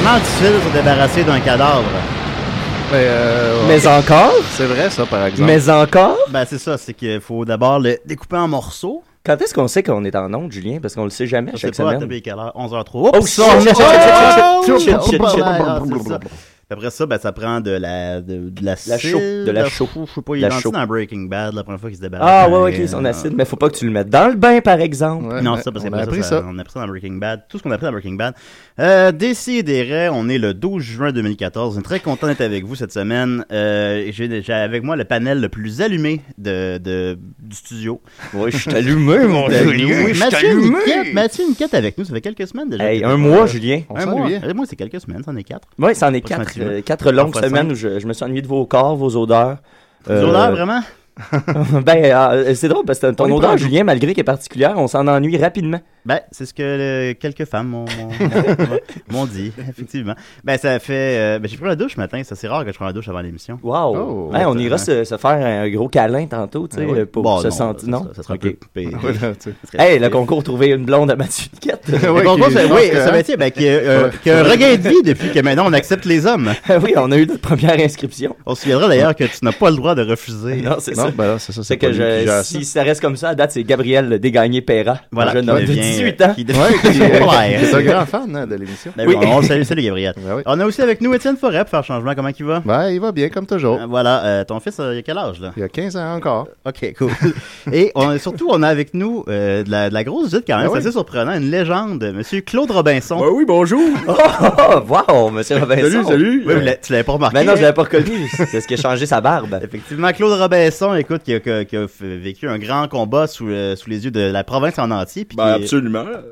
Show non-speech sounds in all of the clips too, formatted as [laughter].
vraiment difficile de se débarrasser d'un cadavre. Ben, euh, ouais. Mais encore? C'est vrai, ça, par exemple. Mais encore? Ben, c'est ça, c'est qu'il faut d'abord le découper en morceaux. Quand est-ce qu'on sait qu'on est en onde, Julien? Parce qu'on le sait jamais à chaque semaine. Je sais pas, à quelle heure? 11h03. Oups! Oh, shit! Oh, shit! Oh, shit! shit, shit, shit après ça, ben, ça prend de la, de, de l'acide. La chaux, de la chaux. Je sais pas, il La est dans Breaking Bad la première fois qu'il se débarrasse. Ah, ouais, ouais, ok, son acide, mais faut pas que tu le mettes dans le bain, par exemple. Ouais, non, ça, parce on a appris ça, ça. on a appris ça dans Breaking Bad. Tout ce qu'on a appris dans Breaking Bad. Euh, Décidérez, on est le 12 juin 2014. On est très content d'être avec vous cette semaine. Euh, J'ai avec moi le panel le plus allumé de, de, du studio. Ouais, je suis allumé, mon Julien. oui, je suis Mathieu allumé. Niquette, Mathieu Niquette avec nous, ça fait quelques semaines déjà. Hey, un mois, Julien. Un mois. Euh, Moi, c'est quelques semaines, c'en est quatre. Oui, c'en est quatre, euh, quatre longues semaines où je, je me suis ennuyé de vos corps, vos odeurs. Euh, odeurs, vraiment? [laughs] ben, euh, c'est drôle parce que ton odeur. Julien, malgré qu'elle est particulière, on s'en ennuie rapidement. Ben, c'est ce que euh, quelques femmes m'ont dit, [laughs] effectivement. Ben, ça fait... euh, ben, j'ai pris la douche ce matin. C'est assez rare que je prenne la douche avant l'émission. Wow! Oh. On ira se, se faire un gros câlin tantôt, tu sais, Ah oui. pour Bon, se sentir. ça- Non? Ça, ça sera Ok. un peu... pire. [laughs] Voilà, tu sais. Ça serait- Hey, le concours Trouver une blonde à Mathieu Niquette. [laughs] Le Ouais, concours, c'est- oui, que, ça être, ben, qui a, euh, qui a un regain de vie depuis que maintenant on accepte les hommes. oui, on a eu notre première inscription. On se souviendra d'ailleurs que tu n'as pas le droit de refuser. Non, c'est Non, ça. ben c'est ça. C'est que je, si ça. ça reste comme ça, à date, c'est Gabriel Dégagné Perra, Voilà, un jeune homme 18 ans. qui devient- Ouais, qui- [laughs] Ouais. c'est un grand fan hein, de l'émission. Ben oui, on le salue, salut Gabriel. Ben oui. On a aussi avec nous Étienne Forêt pour faire changement. Comment il va? Ben, il va bien, comme toujours. Euh, Voilà, euh, ton fils, euh, il a quel âge, là? Il y a 15 ans encore. Ok, cool. [laughs] Et on a, surtout, on a avec nous euh, de, la, de la grosse visite quand même, Ben c'est oui. assez surprenant, une légende, Monsieur Claude Robinson. oui, bonjour. Oh, [laughs] oh, wow, monsieur Robinson. Oui, vous l'avez- tu l'avais pas remarqué. Ben non, je hein? l'avais pas reconnu. C'est ce qui a changé sa barbe. Effectivement, Claude Robinson, écoute, qui a, qui a- qui a fait- vécu un grand combat sous, le- sous les yeux de la province en entier. Puis Ben, qui est- absolument.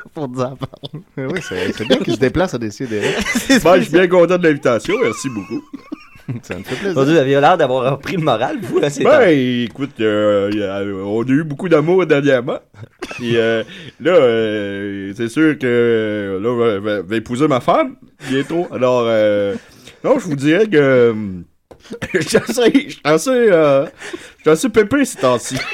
[laughs] pour dire en parler. oui, c'est bien qu'il se déplace à décider. [laughs] C'est ça, bien content de l'invitation. Merci beaucoup. [laughs] Ça me fait plaisir. Vous aviez l'air d'avoir repris le moral, vous, là, c'est Ben, écoute, euh, a- on a eu beaucoup d'amour dernièrement. Puis euh, là, euh, c'est sûr que euh, là, je vais- épouser ma femme bientôt. Alors, euh, non, je vous dirais que euh, je suis assez, je suis assez, euh, je suis assez pépé ces temps-ci. [laughs]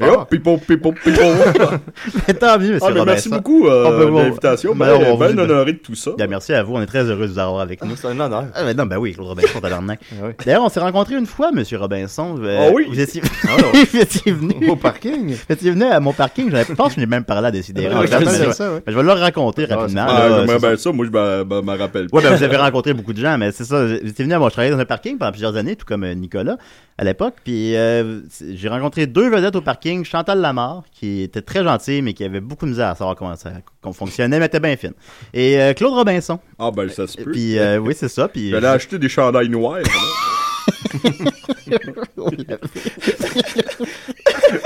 Et hop, pipo, pipo, pipo. [laughs] Mais tant mieux, monsieur Ah, mais merci beaucoup euh, Ah, ben, de bon, l'invitation. ben, Ben, on ben vous- honoré de tout ça. Bien, merci à vous. On est très heureux de vous avoir avec nous. C'est un honneur. Ah, ben non, ben oui, Claude Robinson, tabarnak. [laughs] D'ailleurs, on s'est rencontrés une fois, monsieur Robinson. Euh, Ah oui? Vous étiez, Ah, vous étiez venu. Au parking. Vous étiez venu à mon parking. Je pense que je l'ai même parlé à décider. Ouais, je vais le raconter rapidement. Ah, bien ça. Moi, je me- me me rappelle. Ouais, ben, vous avez rencontré beaucoup de gens, mais c'est ça. Vous étiez venu à moi. Je travaillais dans un parking pendant plusieurs années, tout comme euh, Nicolas à l'époque. Puis euh, j'ai rencontré deux vedettes au parking. Chantal Lamarre, qui était très gentille, mais qui avait beaucoup de misère à savoir comment ça qu'on fonctionnait, mais était bien fine. Et euh, Claude Robinson. Ah, ben, ça se peut. Puis euh, oui, c'est ça. Puis J'allais acheter des chandails noirs. [laughs]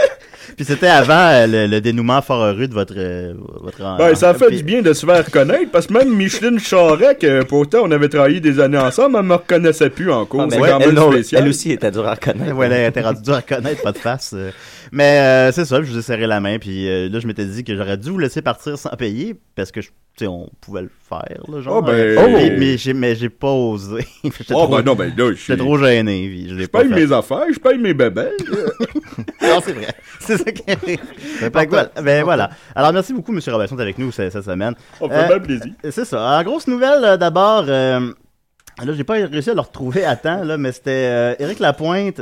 [laughs] Puis c'était avant euh, le, le dénouement fort heureux de votre euh, votre. Ben, ça fait puis- du bien de se faire reconnaître, parce que même Micheline Charret, que pourtant on avait travaillé des années ensemble, elle me reconnaissait plus en cours. Ah, mais c'est ouais, quand elle, même non, spécial. elle aussi était dure à reconnaître. Ouais, elle était rendue dure à connaître, pas de face. euh. Mais euh, c'est ça, je vous ai serré la main, puis euh, là, je m'étais dit que j'aurais dû vous laisser partir sans payer, parce que, je- tu sais, on pouvait le faire, là, genre. Oh, ben, Euh, oh! mais, mais j'ai, mais j'ai pas osé. [laughs] J'étais Oh, trop, ben non, ben là, je j'étais suis- trop gêné, puis je paye fait. mes affaires, je paye mes bébés. [laughs] non, c'est vrai. C'est ça qui arrive. Que voilà. Ben voilà. Alors, merci beaucoup, M. Robinson, d'être avec nous cette, cette semaine. On fait bien plaisir. C'est ça. Alors, grosse nouvelle, euh, d'abord, euh, là, j'ai pas réussi à le retrouver à temps, là, mais c'était euh, Éric Lapointe.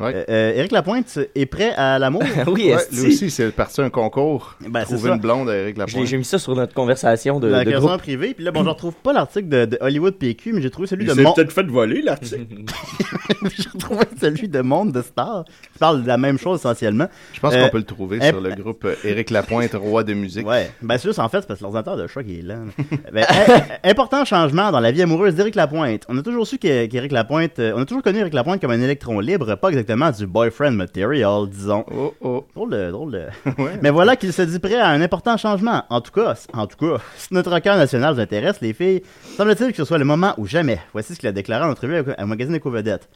Euh, euh, Éric Lapointe est prêt à l'amour? [laughs] oui, Ouais, lui aussi, c'est parti un concours. Ben, c'est Trouver une blonde à Eric J'ai Lapointe. j'ai mis ça sur notre conversation de, la de groupe. privée. Puis là, bon, je retrouve pas l'article de, de Hollywood PQ, mais j'ai trouvé celui Il de Mon... peut-être fait voler, l'article. [laughs] j'ai retrouvé celui de Monde de Star qui parle de la même chose essentiellement. Je pense Euh, qu'on peut le trouver sur le groupe euh, Éric Lapointe, roi de musique. Ouais, ben c'est juste en fait, c'est parce que l'ordinateur de choc est lent. [laughs] Ben, im- important changement dans la vie amoureuse d'Éric Lapointe. On a toujours su qu'Éric Lapointe, euh, on a toujours connu Éric Lapointe comme un électron libre, pas exactement du boyfriend material, disons. Oh oh. Drôle de, drôle de. [laughs] Mais voilà qu'il se dit prêt à un important changement. En tout cas, en tout cas, [laughs] si notre cœur national vous intéresse, les filles, semble-t-il que ce soit le moment ou jamais. Voici ce qu'il a déclaré en entrevue avec un magazine Éco-Vedette.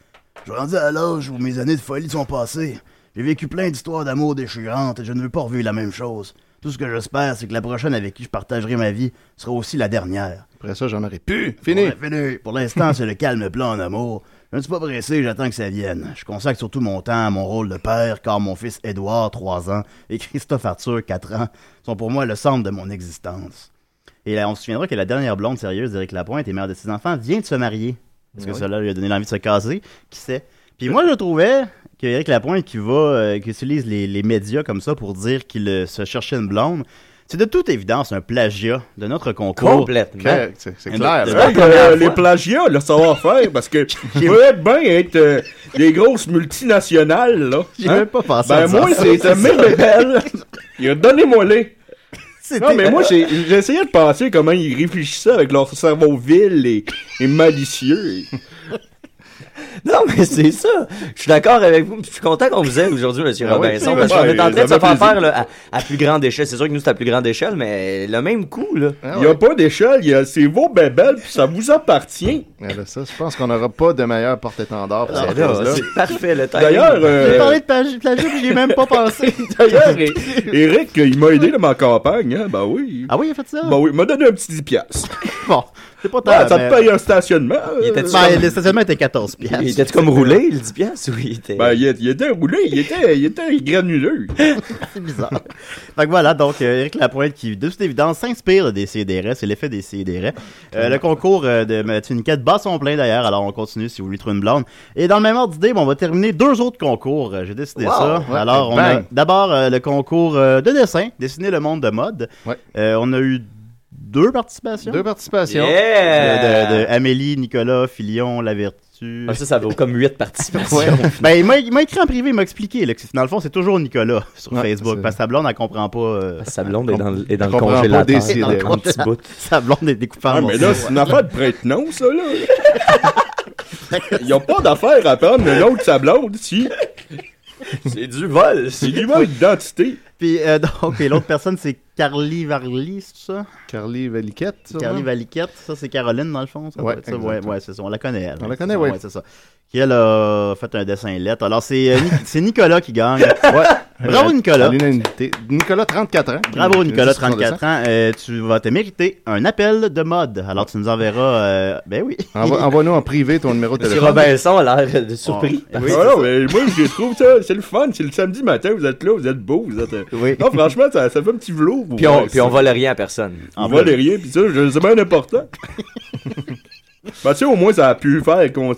Je suis rendu à l'âge où mes années de folie sont passées. J'ai vécu plein d'histoires d'amour déchirantes et je ne veux pas revivre la même chose. Tout ce que j'espère, c'est que la prochaine avec qui je partagerai ma vie sera aussi la dernière. Après ça, j'en aurais pu. Fini. Ouais, fini. Pour l'instant, c'est le calme plan en amour. Je ne suis pas pressé, j'attends que ça vienne. Je consacre surtout mon temps à mon rôle de père, car mon fils Édouard, 3 ans, et Christophe Arthur, 4 ans, sont pour moi le centre de mon existence. Et là, on se souviendra que la dernière blonde sérieuse d'Éric Lapointe et mère de ses enfants vient de se marier. Parce que Oui. cela lui a donné l'envie de se caser. Qui sait? Puis moi, je trouvais que Éric Lapointe qui va, euh, qui utilise les, les médias comme ça pour dire qu'il euh, se cherchait une blonde, c'est de toute évidence un plagiat de notre concours. Complètement. C'est clair. là. Euh, les plagiats, le savoir-faire, parce que [laughs] je pourrais bien être euh, des grosses multinationales, là. J'ai Hein? même pas pensé Ben à ça. moi, c'est mes [laughs] bébelles. Il a donné-moi les. Non, mais moi, j'ai [laughs] j'ai essayé de penser comment ils réfléchissaient avec leur cerveau vil et, et malicieux. [laughs] Non, mais c'est ça. Je suis d'accord avec vous. Je suis content qu'on vous ait aujourd'hui, Monsieur Ah oui, Robinson, parce qu'on est en train de se faire faire là, à, à plus grande échelle. C'est sûr que nous, c'est à plus grande échelle, mais le même coup, là. Ah Il n'y a pas d'échelle, il y a- c'est vos bébelles, puis ça vous appartient. Là, ça, je pense qu'on n'aura pas de meilleur porte-étendard pour Ah, cette là, chose-là. c'est parfait, le timing. D'ailleurs, euh, J'ai parlé de plagi- plagiat, puis j'y ai même pas pensé. [laughs] D'ailleurs, [laughs] Eric, il m'a aidé dans ma campagne, hein, ben oui. Ah oui, il a fait ça? Ben oui, il m'a donné un petit 10 piastres. Bon, c'est pas tant. Ouais, ça mais- te paye un stationnement. Il euh, Ben, comme- le stationnement était 14 piastres. Il était comme roulé, le 10 piastres, ou il était... Ben, il, il était roulé, il était, il était granuleux. [laughs] C'est bizarre. fait que voilà, donc euh, Éric Lapointe qui, de toute évidence, s'inspire des CDR, c'est l'effet des CDR. Euh, le concours euh, de Mathieu Niquette bat son plein d'ailleurs, alors on continue si vous voulez trouver une blonde. Et dans le même ordre d'idée, bon, on va terminer deux autres concours. Euh, J'ai décidé Wow, ça. ouais, alors, on a d'abord euh, le concours euh, de dessin, dessiner le monde de mode. Ouais. Euh, on a eu deux participations. Deux participations. Yeah! De, de- de Amélie, Nicolas, Filion, La Vertu. Ah, ça, ça vaut comme 8 participations. Ouais. ben, il m'a- écrit en privé, il m'a expliqué là, que c'est- dans le fond, c'est toujours Nicolas sur Ouais, Facebook. Parce que sa blonde, elle comprend pas. euh, Sa blonde est dans, le- est dans le comprend pas congélateur. des dans le petit [laughs] bout. sa blonde est découpée en Ah, mais là, c'est une affaire de prête-nom, ça, là. [laughs] Il n'y a pas d'affaire à prendre de sa blonde, si. C'est du vol. C'est du vol d'identité. Puis, euh, [laughs] donc, et l'autre personne, c'est Carly Varly, c'est ça? Carly Valiquette, Carly? Valiquette, ça, c'est Caroline, dans le fond? Ça, Ouais, ça? ouais, ouais, c'est ça. On la connaît, elle. On la connaît, oui. Ouais, c'est ça. Qui, elle, a fait un dessin lettre. Alors, c'est euh, c'est Nicolas qui gagne. [laughs] Ouais. Bravo, Euh, Nicolas. Nicolas, 34 ans. Bravo, Nicolas, dit sur son 34 ans. Euh, tu vas te mériter un appel de mode. Alors, tu nous enverras... euh, ben oui. [laughs] Envoie-nous en privé ton numéro de Monsieur téléphone. Robinson a l'air de surpris. Oui, Ah non, mais moi, je trouve ça, c'est le fun. C'est le samedi matin, vous êtes là, vous êtes beau, vous êtes. euh, Oui. Non, franchement, ça, ça fait un petit velours. Puis on, puis on vole rien à personne. On vole rien, puis ça, je- c'est bien important. [laughs] ben, tu sais, au moins, ça a pu faire. cons-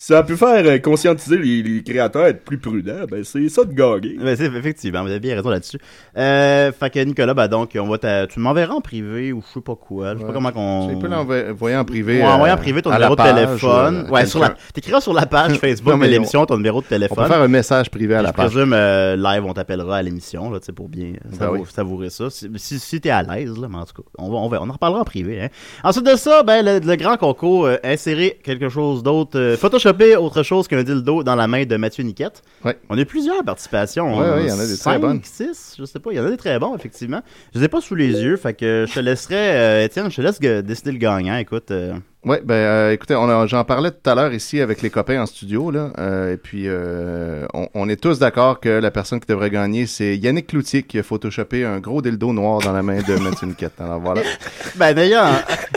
Ça a pu faire euh, conscientiser les, les créateurs à être plus prudents. Ben, c'est ça de gagner. Ben, c'est effectivement, vous avez bien raison là-dessus. Euh, fait que Nicolas, ben donc, on va tu m'enverras en privé ou je sais pas quoi. Je sais pas comment qu'on. Tu peux l'envoyer en privé. Ouais, envoyer en euh, privé ton numéro de téléphone. euh, ouais, sur la. T'écriras sur la page [laughs] Facebook Non, mais de l'émission ton numéro de On téléphone. peut faire un message privé à la je page. présume euh, live, on t'appellera à l'émission, là, tu sais, pour bien Ben savourer, oui. savourer ça. Si, si, si t'es à l'aise, là, mais en tout cas, on, va, on, va, on en reparlera en privé. Hein. Ensuite de ça, ben, le, le grand concours, euh, insérer quelque chose d'autre, euh, photoshopper autre chose qu'un dildo dans la main de Mathieu Niquette. Ouais. On a eu plusieurs participations. Il y en a des très cinq, bonnes. six, je sais pas, il y en a des très bons, effectivement. Je les ai pas sous les yeux, fait que je te laisserai, euh, Étienne, je te laisse gue- décider le gagnant, écoute. euh, Ouais, ben euh, écoutez, on a- j'en parlais tout à l'heure ici avec les copains en studio là, euh, et puis euh, on, on est tous d'accord que la personne qui devrait gagner c'est Yannick Cloutier qui a photoshopé un gros dildo noir dans la main de Mathieu Niquette. Alors voilà. [laughs] Ben d'ailleurs,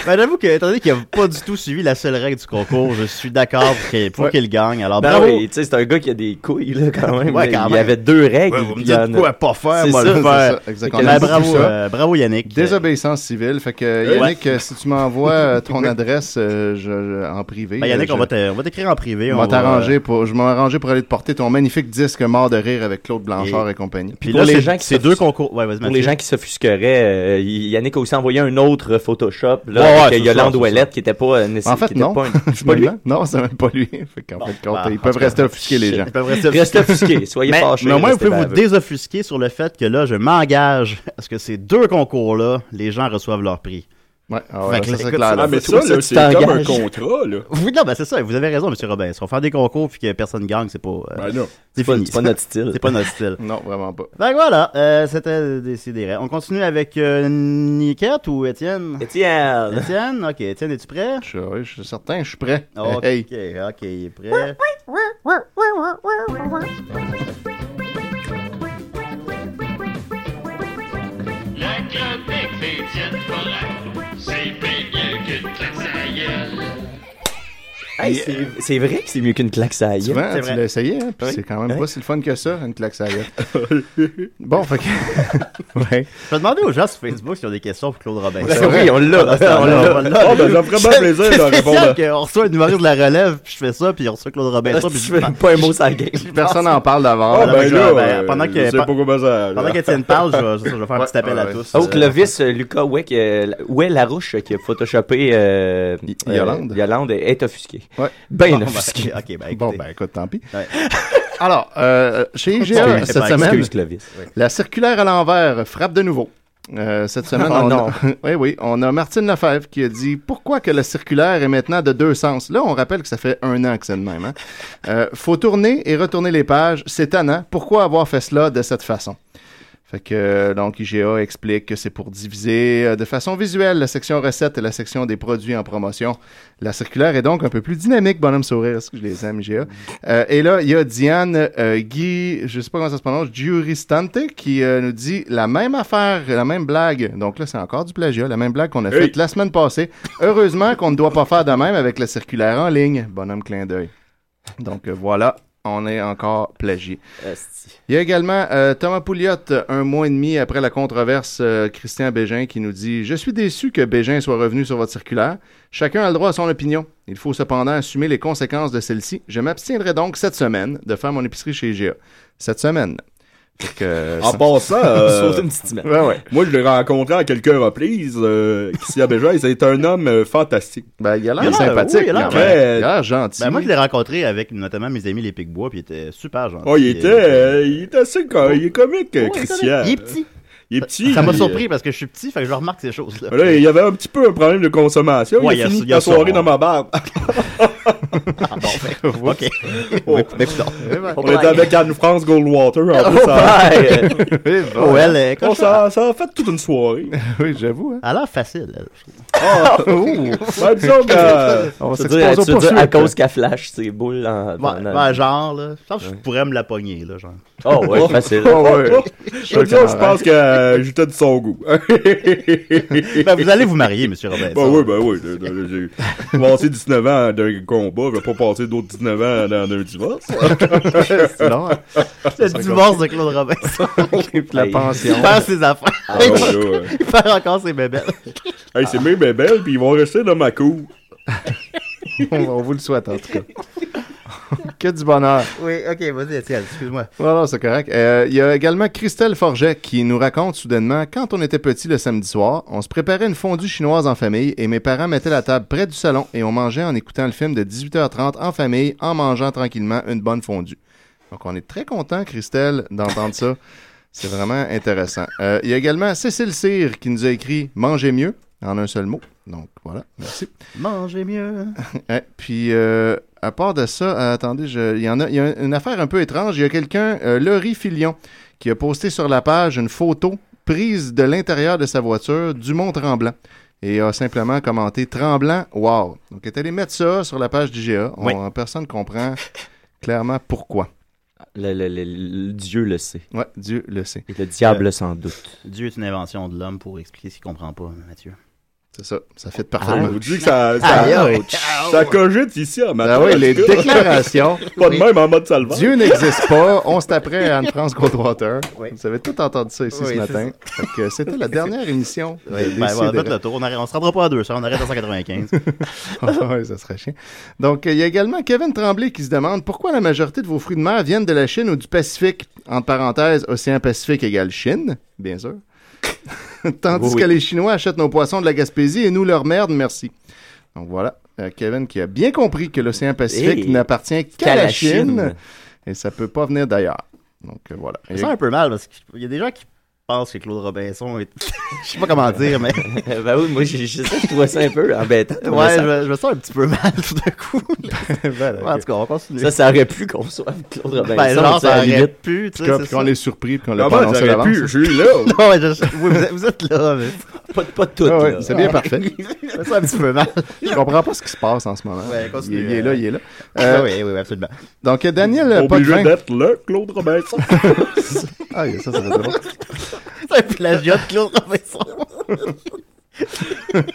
ben, j'avoue que, étant donné qu'il n'a pas du tout suivi la seule règle du concours, je suis d'accord pour qu'il Ouais. gagne. Alors Ben bravo. oui, tu sais, c'est un gars qui a des couilles, là, quand même. Ouais, quand il y même. avait deux règles. Ouais, vous me dites en quoi pas faire, moi ça, le faire. ça, exactement. Ben, bravo, euh, bravo Yannick. Désobéissance civile. Fait que. Yannick, si tu m'envoies ton [laughs] adresse je- je- en privé. Ben, Yannick, euh, on je- va te- on va t'écrire en privé. on on va va- euh, t'arranger pour, je m'ai arrangé pour aller te porter ton magnifique disque Mort de rire avec Claude Blanchard et, compagnie. Puis Pour là, les gens qui deux concours. Ouais, Pour les gens qui s'offusqueraient, euh, Yannick a aussi envoyé un autre Photoshop là, Ouais, avec Yolande Ouellette qui était pas euh, nécessaire. En fait, non. pas [laughs] C'est pas lui? [laughs] Non, c'est même pas lui. [laughs] Fait qu'en fait, bah, ils en peuvent rester offusqués, les gens. Ils peuvent rester Restez offusqués, soyez fâchés. mais au moins, vous pouvez vous désoffusquer sur le fait que là, je m'engage à ce que ces deux concours-là, les gens reçoivent leur prix. Ouais, ah ça, c'est clair. Ah, mais toi, ça, c'est comme un contrat, là. Oui, non, ben c'est ça, vous avez raison, M. Robin. Si on fait des concours puis que personne gagne, c'est pas. euh, Ben non. c'est pas, notre style. [laughs] C'est pas notre style. Non, vraiment pas. Ben voilà, euh, c'était décidé. On continue avec euh, Niquette ou Étienne? Étienne. Étienne, ok. Étienne, es-tu prêt? Je, oui, je suis certain, je suis prêt. Ok, Hey. ok, il est prêt. Hey, c'est- vrai que c'est mieux qu'une claque ça aille. Souvent, c'est tu vrai. l'as essayé, hein, puis Oui. c'est quand même Oui. pas si le fun que ça, une claque gueule. [laughs] Bon, fait que... [laughs] ouais. Je vais demander aux gens sur Facebook s'ils ont des questions pour Claude Robin. Ben oui, on l'a. Pendant On l'a. on l'a. Oh, ben, bien plaisir de répondre qu'on reçoit une humoriste de la relève, puis je fais ça, puis on reçoit Claude Robinson, puis Je fais pas un mot sur la game. Personne n'en parle d'avant. Ah, là, ben là, euh, pendant. Pendant qu'Étienne parle, je vais, faire un petit appel à tous. Oh, Euh, Clovis, euh, Lucas Weck, euh, ouais, Larouche qui a photoshopé euh, euh. Yolande est offusqué. Ouais. Ben bon, ben, ok, ben, Bon, ben écoute, tant pis. Ouais. [laughs] Alors, euh, chez IGA, Excuse, cette semaine, la circulaire à l'envers frappe de nouveau. Euh, cette [laughs] semaine, Oh on non. a... [laughs] oui, oui, on a Martine Lefebvre qui a dit pourquoi que la circulaire est maintenant de deux sens. Là, on rappelle que ça fait un an que c'est de même. Hein? Euh, faut tourner et retourner les pages. C'est tannant. Pourquoi avoir fait cela de cette façon? Fait que euh, donc IGA explique que c'est pour diviser euh, de façon visuelle la section recettes et la section des produits en promotion. La circulaire est donc un peu plus dynamique, bonhomme sourire, est-ce que je les aime IGA. Euh, et là, il y a Diane euh, Guy, je sais pas comment ça se prononce, Giuristante qui euh, nous dit la même affaire, la même blague. Donc là, c'est encore du plagiat, la même blague qu'on a Hey. faite la semaine passée. Heureusement qu'on ne doit pas faire de même avec la circulaire en ligne. Bonhomme clin d'œil. Donc voilà, on est encore plagié. Esti. Il y a également euh, Thomas Pouliot, un mois et demi après la controverse, euh, Christian Bégin qui nous dit Je suis déçu que Bégin soit revenu sur votre circulaire. Chacun a le droit à son opinion. Il faut cependant assumer les conséquences de celle-ci. Je m'abstiendrai donc cette semaine de faire mon épicerie chez IGA. Cette semaine. Que, En ça- passant, [laughs] euh, Sauter une petite semaine. Ouais, ouais. moi, je l'ai rencontré à quelques reprises. Euh, Christian Béjoy, c'est un homme euh, fantastique. Ben, il a l'air sympathique. oui, il a l'air gentil. Ben, moi, je l'ai rencontré avec notamment mes amis les Picbois, puis il était super gentil. Oh, il était, euh, il était assez co- il est comique, Ouais, Christian. Il est petit. Il est petit. Ça m'a surpris parce que je suis petit, fait que je remarque ces choses-là. Là, il y avait un petit peu un problème de consommation. Ouais, il il y a a- fini il y a la soirée dans ma barbe. Ah, bon, ben, ok. Oh. Écoute, On était avec Anne-France Goldwater. En Oh, plus, ça- ouais. [laughs] Oh, elle est ça, ça a fait toute une soirée. [laughs] oui, j'avoue. Hein. Elle a l'air facile, elle. [laughs] Ah. Ben, que, euh, On Tu veux s'expose dire, aux poursuites. à cause qu'elle flash ses boules en. Ben, genre, là. Je pense que je pourrais me la pogner, là, genre. Oh, ouais, facile. Oh, ouais. que je pense que euh, j'étais de son goût. [laughs] Ben, vous allez vous marier, monsieur Robinson. Ben oui, ben oui. J'ai passé 19 ans dans un combat, je vais pas passer d'autres 19 ans dans un divorce. Sinon. [laughs] C'est le divorce de Claude Robinson. La pension. Il perd ses affaires. Ah, ouais, ouais. Il perd encore ses bébés. Hey, c'est mes bébelles, puis ils vont rester dans ma cour. [laughs] on, on vous le souhaite, en tout cas. [laughs] que du bonheur. Oui, ok, vas-y, Étienne, excuse-moi. Non, non, c'est correct. Euh, Il y a également Christelle Forget qui nous raconte soudainement quand on était petit le samedi soir, on se préparait une fondue chinoise en famille et mes parents mettaient la table près du salon et on mangeait en écoutant le film de 18h30 en famille en mangeant tranquillement une bonne fondue. Donc on est très content, Christelle, d'entendre ça. C'est vraiment intéressant. Euh, Il y a également Cécile Cyr qui nous a écrit Mangez mieux en un seul mot. Donc voilà, merci. Mangez mieux. [laughs] Ouais, puis, euh, à part de ça, euh, attendez, je- il y en a, il y a une affaire un peu étrange. Il y a quelqu'un, euh, Laurie Filion, qui a posté sur la page une photo prise de l'intérieur de sa voiture du Mont Tremblant et a simplement commenté Tremblant, wow. Donc, elle est allé mettre ça sur la page d'IGA. On- Oui. Personne comprend clairement pourquoi. Le, le- le- le- Dieu le sait. Ouais, Dieu le sait. Et le diable sans doute. Dieu est une invention de l'homme pour expliquer ce qu'il comprend pas, Mathieu. C'est ça, ça fait Je parfaitement. vous dis que ça, ça, Aïe, ça cogite ici à ma Ah oui, les [laughs] déclarations. Pas de même en mode salvant. Dieu n'existe pas. On se taperait à Anne-France Goldwater. Oui. Vous avez tout entendu ça ici Oui, ce matin. C'était la dernière émission. ben, le tour. On, arrête- on se rendra pas à deux, ça. On arrête à 195. [laughs] oui, ça serait chiant. Donc, il y a également Kevin Tremblay qui se demande pourquoi la majorité de vos fruits de mer viennent de la Chine ou du Pacifique. Entre parenthèses, océan Pacifique égale Chine, bien sûr. [laughs] Tandis Oui, oui. que les Chinois achètent nos poissons de la Gaspésie et nous leur merde, merci. Donc voilà, Euh, Kevin qui a bien compris que l'océan Pacifique Hey, n'appartient qu'à la Chine, et ça peut pas venir d'ailleurs. Donc euh, voilà. Ça sent un peu mal parce qu'il y a des gens qui pensent que Claude Robinson est. [laughs] Je sais pas comment dire, mais. [laughs] ben oui, moi, je, je sais, je trouvais ça un peu embêtant. Ouais, je, me- je me sens un petit peu mal tout d'un coup. [laughs] Voilà, Ouais, en tout cas, on va continuer. Ça, ça aurait pu qu'on soit avec Claude Robinson. ben, genre, ça la aurait limite. pu, tu sais. c'est puis qu'on ça. est surpris puis qu'on l'a Ah pas ben, pu, je suis là. Non, mais oui, vous, êtes, vous êtes là, mais. Pas, pas tout. Ah ouais, c'est bien parfait. Je me sens un petit peu mal. Je comprends pas ce qui se passe en ce moment. Ouais, il, continue, il est euh. là, il est là. Ah Euh, oui, oui, oui, absolument. Donc, euh, Daniel Obligé d'être là, Claude Robinson. Ah, ça, ça va drôle. C'est un plagiat de Claude Robinson. [laughs]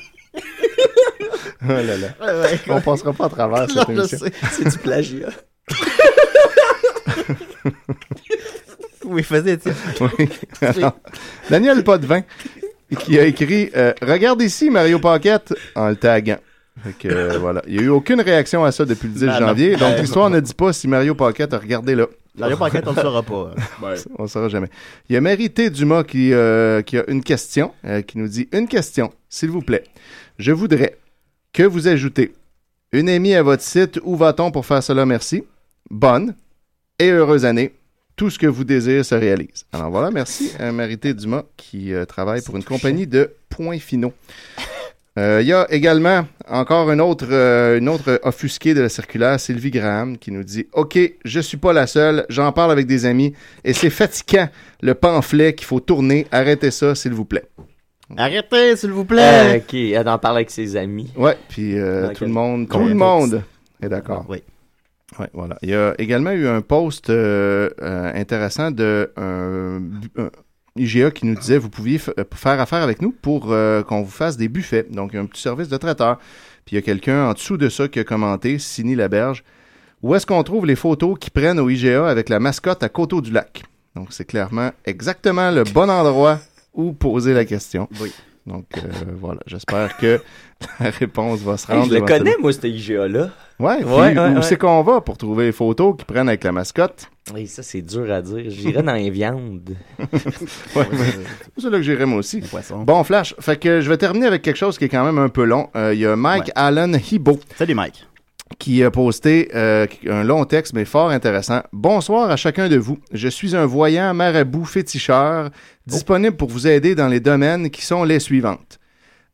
Oh là là. Ouais, ouais. On passera pas à travers cette Non, émission. C'est du plagiat. [laughs] Oui, vas-y, Étienne. Oui. [laughs] Alors, Daniel Potvin, qui a écrit euh, Regarde ici Mario Paquette en le taguant. Que, euh, voilà. Il n'y a eu aucune réaction à ça depuis le 10 Ah, non. janvier. Donc, l'histoire ne dit pas si Mario Paquette a regardé là. Mario Paquette, [laughs] on le saura pas. Ouais. On ne saura jamais. Il y a Mérité Dumas qui, euh, qui a une question, euh, qui nous dit Une question, s'il vous plaît. Je voudrais que vous ajoutez une amie à votre site. Où va-t-on pour faire cela? Merci. Bonne et heureuse année. Tout ce que vous désirez se réalise. Alors voilà, merci à Mérité Dumas qui euh, travaille pour une compagnie de points finaux. Euh, Il y a également encore une autre, euh, une autre offusquée de la circulaire, Sylvie Graham, qui nous dit Ok, je suis pas la seule, j'en parle avec des amis, et c'est fatigant le pamphlet qu'il faut tourner. Arrêtez ça, s'il vous plaît. Arrêtez, s'il vous Euh, plaît. ok, elle en parle avec ses amis. Ouais, puis euh, tout le monde, tout le monde est d'accord. Oui. Ouais, voilà. Il y a également eu un post euh, euh, intéressant de un, un IGA qui nous disait vous pouviez euh, faire affaire avec nous pour euh, qu'on vous fasse des buffets. Donc, un petit service de traiteur. Puis il y a quelqu'un en dessous de ça qui a commenté, Sini Laberge. Où est-ce qu'on trouve les photos qui prennent au IGA avec la mascotte à Coteau du Lac? Donc, c'est clairement exactement le bon endroit où poser la question. Oui. Donc, euh, voilà. J'espère que [laughs] la réponse va se Hey, rendre. je le connais, moi, cet IGA-là. Ouais, puis Ouais, ouais, où ouais. c'est qu'on va pour trouver les photos qui prennent avec la mascotte? Oui, ça, c'est dur à dire. J'irais dans les viandes. [laughs] Ouais, c'est là que j'irai moi aussi. Poisson. Bon, Flash, fait que je vais terminer avec quelque chose qui est quand même un peu long. Euh, Il y a Mike Ouais. Allen Hibo. Salut, Mike. qui a posté euh, un long texte, mais fort intéressant. Bonsoir à chacun de vous. Je suis un voyant marabout féticheur disponible pour vous aider dans les domaines qui sont les suivantes.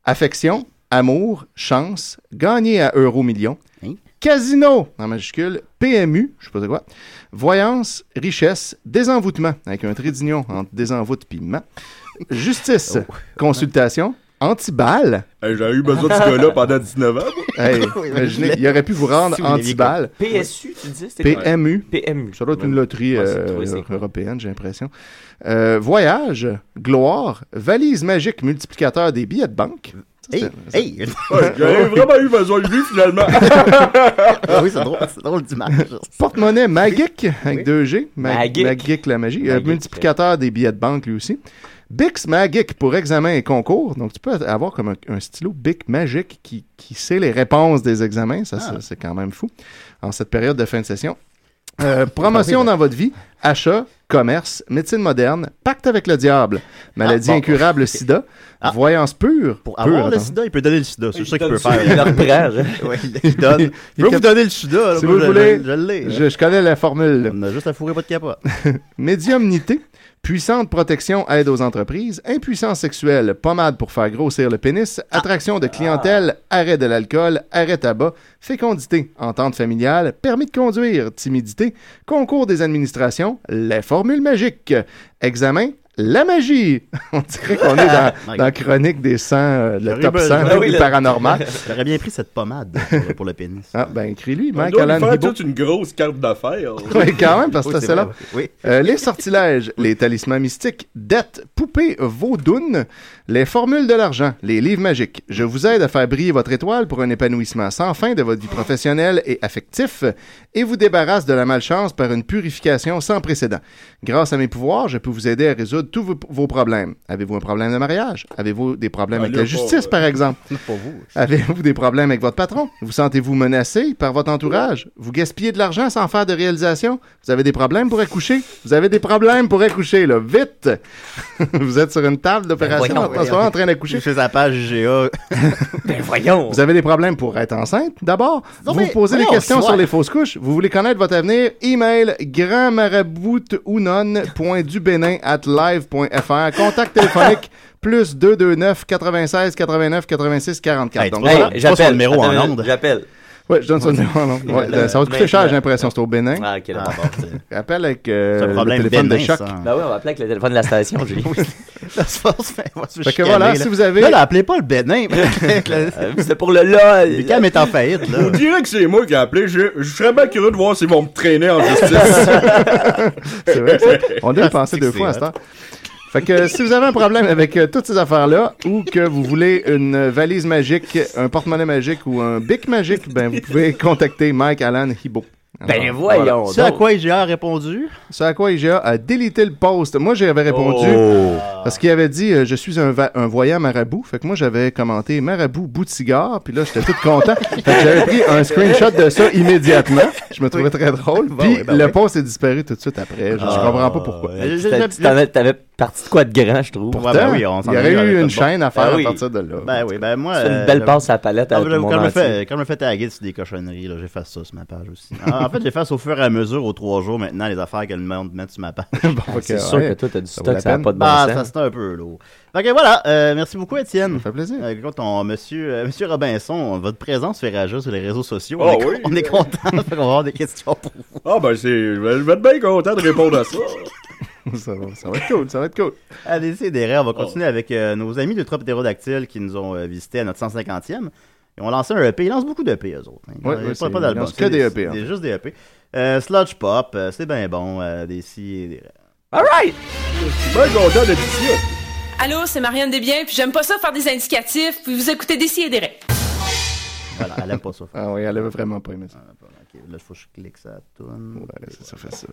Affection, amour, chance, gagner à euro million, casino, en majuscule, PMU, je sais pas c'est quoi, voyance, richesse, désenvoûtement, avec un trait d'union entre désenvoûte et ment, justice, consultation, anti-balle. Hey, J'ai eu besoin de ce gars-là pendant 19 ans. Hey, [laughs] imaginez, il aurait pu vous rendre anti-balle. PSU, tu disais, c'était quoi? PMU. PMU. Ça doit être une loterie euh, européenne, j'ai l'impression. Euh, voyage, gloire, valise magique multiplicateur des billets de banque. Ça, Hey, hey! [laughs] Ouais, J'avais vraiment eu besoin de lui, finalement. [laughs] Ah oui, c'est drôle, c'est drôle d'image. Porte-monnaie Magic avec 2G. Ma- Magic. Magic, la magie. Euh, multiplicateur des billets de banque, lui aussi. Bix Magic pour examen et concours. Donc, tu peux avoir comme un, un stylo Bic Magic qui, qui sait les réponses des examens. Ça, ça, c'est quand même fou. En cette période de fin de session. Euh, promotion dans votre vie, achat, commerce, médecine moderne, pacte avec le diable, maladie Ah, bon. incurable, [laughs] sida, voyance pure. Pour pure, avoir le sida, il peut donner le sida. C'est Il ça qu'il peut faire. il le reprend, [laughs] hein. Ouais, il- [laughs] il donne. Je peux vous donner le sida. là, Si vous je- voulez, je, je l'ai. je, je connais la formule. On a juste à fourrer de capote. Médiumnité, puissante protection, aide aux entreprises, impuissance sexuelle, pommade pour faire grossir le pénis, attraction de clientèle, arrêt de l'alcool, arrêt tabac, fécondité, entente familiale, permis de conduire, timidité, concours des administrations, les formules magiques, examen, la magie. [laughs] On dirait qu'on est dans, [laughs] la chronique des 100, euh, le top bien- 100 Ah oui, du le- paranormal. [laughs] J'aurais bien pris cette pommade pour, pour le pénis. Ah, ben, écris-lui, Mike Alan faire toute une grosse carte d'affaires. Oui, quand même, parce que Oui, c'est vrai, oui. Euh, les sortilèges, les talismans mystiques, dettes, poupées, vaudounes, les formules de l'argent, les livres magiques. Je vous aide à faire briller votre étoile pour un épanouissement sans fin de votre vie professionnelle et affectif et vous débarrasse de la malchance par une purification sans précédent. Grâce à mes pouvoirs, je peux vous aider à résoudre tous vos, vos problèmes. Avez-vous un problème de mariage? Avez-vous des problèmes Ah, avec la pas, justice, euh, par exemple? [laughs] Pas vous. Avez-vous des problèmes avec votre patron? Vous sentez-vous menacé par votre entourage? Vous gaspillez de l'argent sans faire de réalisation? Vous avez des problèmes pour accoucher? Vous avez des problèmes pour accoucher, là. Vite! [laughs] vous êtes sur une table d'opération voyons, en moment en train d'accoucher. Je fais sa page GA. [laughs] Ben voyons. Vous avez des problèmes pour être enceinte, d'abord? Vous mais vous posez des questions soit. sur les fausses couches? Vous voulez connaître votre avenir? Email grandmaraboutounone.dubénin at live.fr. Contact téléphonique [laughs] plus 229 96 89 86 44. Hey, Donc, Hey, j'appelle. numéro en ondes. J'appelle. Ouais, je donne son numéro. non. Ouais, Le- ça va te coûter cher, j'ai l'impression, c'est au Bénin. Ah, Ah, c'est- [laughs] Appelle avec euh, c'est le téléphone de choc. ça. Ben oui, on va appeler avec le téléphone de la station, [laughs] Julie. Là, c'est pas- c'est- on va se Fait que voilà, là. si vous avez- Là, là, appelez pas le Bénin. [laughs] Euh, C'était pour le là. Le cam est en faillite, là. On dirait que c'est moi qui ai appelé. Je, je serais bien curieux de voir s'ils vont me traîner en justice. C'est vrai, ça. On doit y penser c'est deux que fois à c'est cette heure. Fait que si vous avez un problème avec euh, toutes ces affaires-là, ou que vous voulez une valise magique, un porte-monnaie magique ou un bic magique, ben vous pouvez contacter Mike Alan Hibbo. Ben Alors, voyons. C'est à quoi IGA a répondu? C'est à quoi IGA a délité le post. Moi, j'avais répondu Oh. parce qu'il avait dit euh, je suis un, voyant marabout. Fait que moi, j'avais commenté marabout bout de cigare. Puis là, j'étais tout content. [laughs] fait que j'avais pris un screenshot de ça immédiatement. Je me trouvais très drôle. Bon, Puis ben le oui. post est disparu tout de suite après. Je, je Ah, comprends pas pourquoi. as- T'avais parti de quoi de grand, je trouve? Ouais, ben oui, on il y aurait eu une bon. chaîne à faire Ah oui. à partir de là. Ben oui, ben moi. C'est une euh, belle le- passe à la palette Ah, ben, quand, je me fais, taguer sur des cochonneries, là, j'efface ça sur ma page aussi. En, en fait, j'efface au fur et à mesure, aux trois jours maintenant, les affaires que le monde met sur ma page. [laughs] Bon, Ah, C'est sûr ouais, que toi, t'as du stock, ça n'a pas de bon Bah, sens. ça c'est un peu lourd. Que voilà, euh, merci beaucoup Étienne. Ça fait plaisir. Euh, écoute, on- monsieur, euh, monsieur Robinson, votre présence fait rager sur les réseaux sociaux. Ah on, est, oui. on est content, qu'on va avoir des questions pour vous. Ah, ben, c'est. Je vais je être bien content de répondre à ça. [laughs] ça, va, ça va être cool, ça va être cool. Allez, c'est des on va continuer avec euh, nos amis de Trop Ptérodactyle qui nous ont euh, visités à notre 150e. Ils ont lancé un EP. Ils lancent beaucoup d'EP, eux autres. hein. Ils Ouais, ouais, pas, d'album. que des EP, en c'est juste des EP. Euh, Sludge Pop, euh, c'est bien bon. euh, des si et des All right! Bien content d'être ici. Allô, c'est Marianne Desbiens, puis j'aime pas ça faire des indicatifs, puis vous écoutez des et des ré. Voilà, elle aime pas ça. Ah oui, elle avait vraiment pas aimé ça. Ah, là, il faut que je clique ça tourne. Ouais, ça, ça fait ça.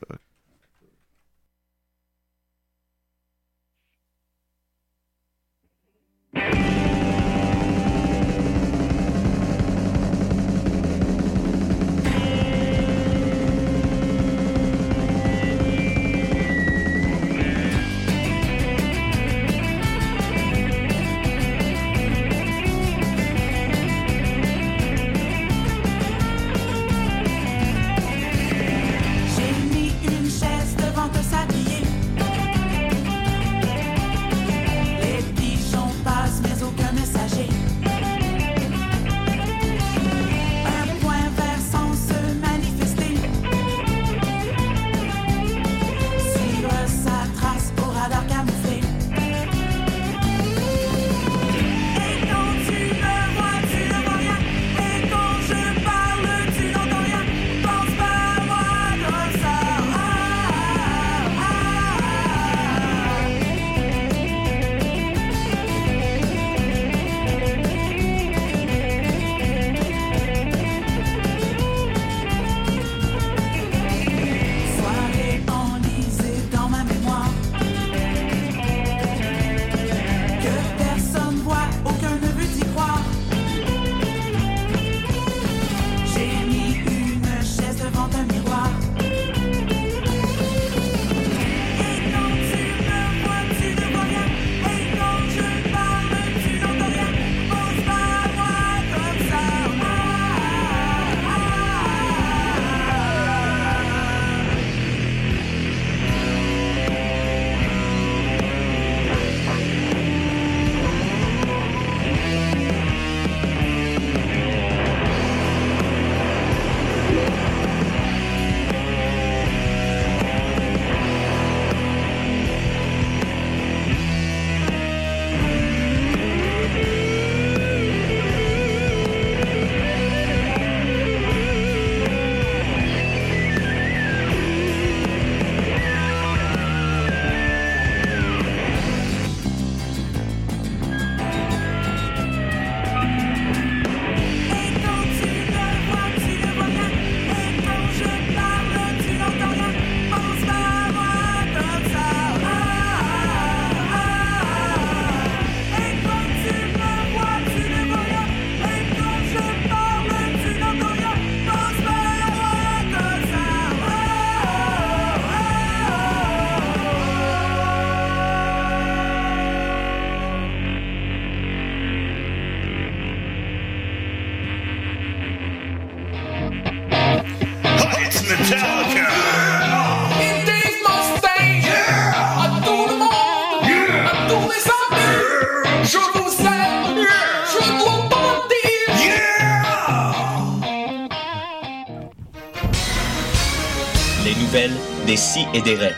Et des raies.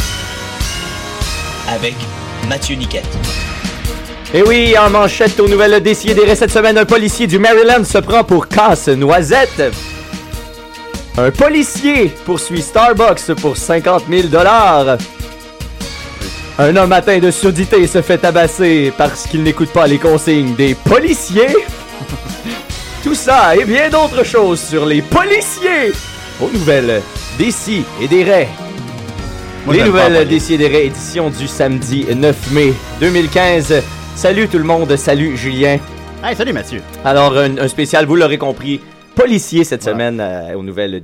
Avec Mathieu Niquette. Et oui, en manchette aux nouvelles décidées cette semaine, un policier du Maryland se prend pour casse-noisette. Un policier poursuit Starbucks pour 50 000 dollars. Un homme atteint de surdité se fait tabasser parce qu'il n'écoute pas les consignes des policiers. [laughs] Tout ça et bien d'autres choses sur les policiers aux nouvelles des et des raies. Moi, les nouvelles raies, édition du samedi 9 mai 2015. Salut tout le monde, salut Julien. Hey, salut Mathieu. Alors, un, un spécial, vous l'aurez compris, policier cette semaine euh, aux nouvelles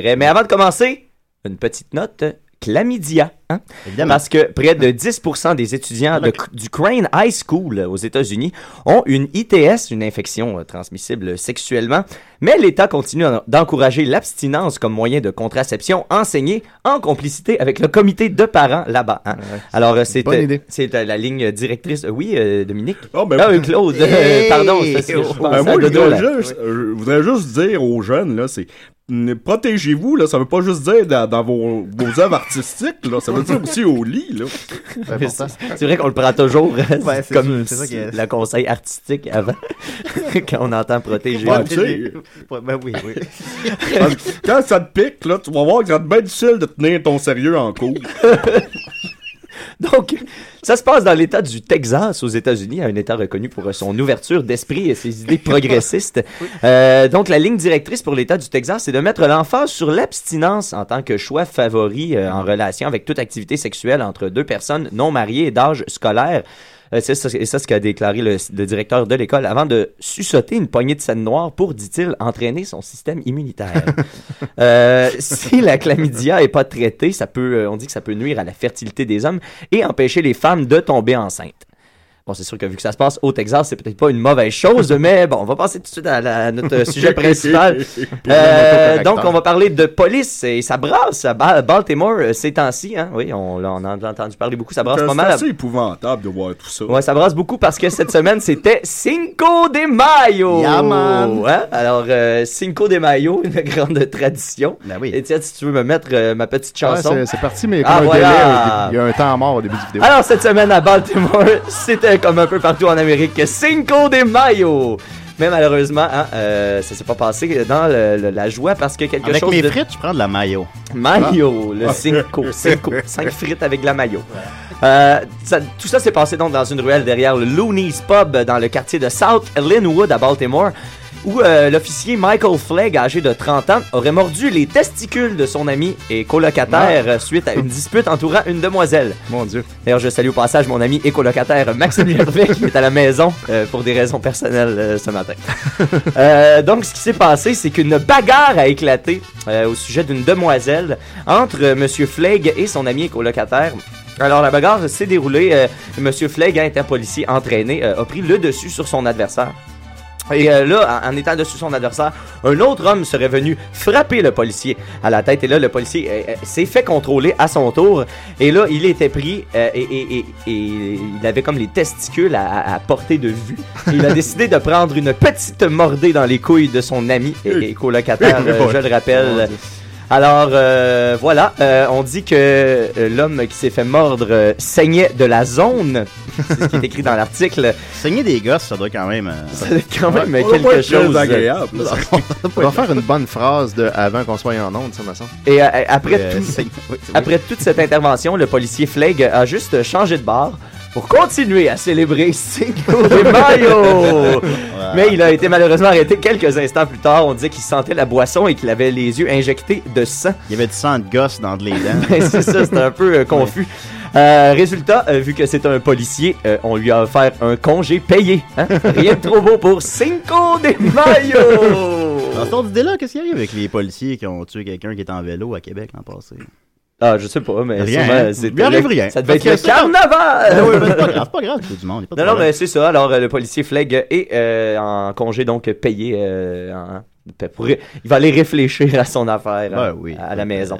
raies. Mais avant de commencer, une petite note. Chlamydia, hein? Évidemment. Parce que près de 10% des étudiants de- du Crane High School aux États-Unis ont une ITS, une infection euh, transmissible sexuellement, mais l'État continue en- d'encourager l'abstinence comme moyen de contraception enseignée en complicité avec le comité de parents là-bas. hein? Alors, euh, c'est euh, la ligne directrice. Oui, euh, Dominique? Oh, ben, ah, euh, Claude, Hey! pardon. que je Ben, pensais moi, je voudrais, juste, je voudrais juste dire aux jeunes, là, c'est protégez-vous, là, ça veut pas juste dire dans, dans vos, vos œuvres artistiques, là, ça veut dire aussi au lit, là. C'est- vrai qu'on le prend toujours Ouais, c'est comme sûr, c'est ça que- le conseil artistique avant, [laughs] quand on entend protéger. Ouais. Ouais, ben oui, oui. Quand ça te pique, là, tu vas voir que ça va être bien difficile de tenir ton sérieux en cours. [laughs] [laughs] Donc, ça se passe dans l'État du Texas aux États-Unis, un État reconnu pour son ouverture d'esprit et ses idées [laughs] progressistes. Euh, donc, la ligne directrice pour l'État du Texas, c'est de mettre l'emphase sur l'abstinence en tant que choix favori euh, en relation avec toute activité sexuelle entre deux personnes non mariées et d'âge scolaire. Euh, c'est ça, et ça, ce qu'a déclaré le, le directeur de l'école avant de suçoter une poignée de scène noire pour, dit-il, entraîner son système immunitaire. [laughs] Euh, si la chlamydia est pas traitée, ça peut, euh, on dit que ça peut nuire à la fertilité des hommes et empêcher les femmes de tomber enceintes. Bon, c'est sûr que vu que ça se passe au Texas, c'est peut-être pas une mauvaise chose, [laughs] mais bon, on va passer tout de suite à, la- à notre sujet [laughs] principal. Euh, donc, on va parler de police et ça brasse à Ba- Baltimore euh, ces temps-ci. Hein? Oui, on, on en a entendu parler beaucoup. Ça brasse C'est pas mal. à- assez épouvantable de voir tout ça. Ouais, ça brasse beaucoup parce que cette semaine, c'était Cinco de Mayo. Yeah, man. Hein? Alors, euh, Cinco de Mayo, [laughs] une grande tradition. Ben oui. Et tiens, si tu veux me mettre euh, ma petite chanson. c'est c'est parti, mais Ah, voilà. Il y a un temps mort au début du vidéo. Alors, cette semaine à Baltimore, c'était comme un peu partout en Amérique, Cinco de Mayo. Mais malheureusement, hein, euh, ça s'est pas passé dans le- le- la joie parce que quelque Avec chose mes de... frites, je prends de la mayo. Mayo, le cinco, [laughs] cinco, cinq frites avec de la mayo. Euh, ça- tout ça s'est passé donc dans une ruelle derrière le Looney's Pub dans le quartier de South Linwood à Baltimore, où euh, l'officier Michael Flagg, âgé de 30 ans, aurait mordu les testicules de son ami et colocataire euh, suite à une dispute entourant une demoiselle. Mon Dieu. D'ailleurs, je salue au passage mon ami et colocataire Maxime Gervais qui est à la maison euh, pour des raisons personnelles euh, ce matin. [laughs] Donc, ce qui s'est passé, c'est qu'une bagarre a éclaté au sujet d'une demoiselle entre Monsieur Flegg et son ami et colocataire. Alors, la bagarre s'est déroulée. Monsieur Flegg, un policier entraîné, a pris le dessus sur son adversaire. Et euh, là, en, en étant dessus son adversaire, un autre homme serait venu frapper le policier à la tête. Et là, le policier euh, euh, s'est fait contrôler à son tour. Et là, il était pris euh, et, et- et- et il avait comme les testicules à, à- portée de vue. Il a [laughs] décidé de prendre une petite mordée dans les couilles de son ami et, et colocataire, euh, je le rappelle. Alors euh, voilà, euh, on dit que euh, l'homme qui s'est fait mordre euh, saignait de la zone. [laughs] C'est ce qui est écrit dans l'article. Saigner des gosses, ça doit quand même. euh, Ça doit être quand même Ouais, quelque ouais, chose. très agréable, là. [laughs] On va faire une bonne phrase de avant qu'on soit en onde, ça me semble. Et euh, après, Euh, tout- oui, après toute cette intervention, le policier Flegg a juste changé de bar pour continuer à célébrer Cinco de [laughs] Mayo. Mais il a été malheureusement arrêté quelques instants plus tard. On disait qu'il sentait la boisson et qu'il avait les yeux injectés de sang. Il y avait du sang de gosse dans les dents. [laughs] Ben, c'est ça, c'était un peu euh, confus. Euh, résultat, euh, vu que c'est un policier, euh, on lui a offert un congé payé. hein. Rien de trop beau pour Cinco de Mayo! Dans cette ordre d'idée-là, qu'est-ce qui arrive avec les policiers qui ont tué quelqu'un qui est en vélo à Québec l'an passé? Ah, je sais pas, mais Rien, sûrement, hein? Il lui arrive le- rien. Ça devait être le carnaval! Oui, mais c'est pas grave, pas grave, c'est du monde. pas Non, non, mais c'est ça. Alors, euh, le policier Flegg est euh, en congé, donc payé. euh, en- pour- il va aller réfléchir à son affaire Ouais, hein, oui. à la maison.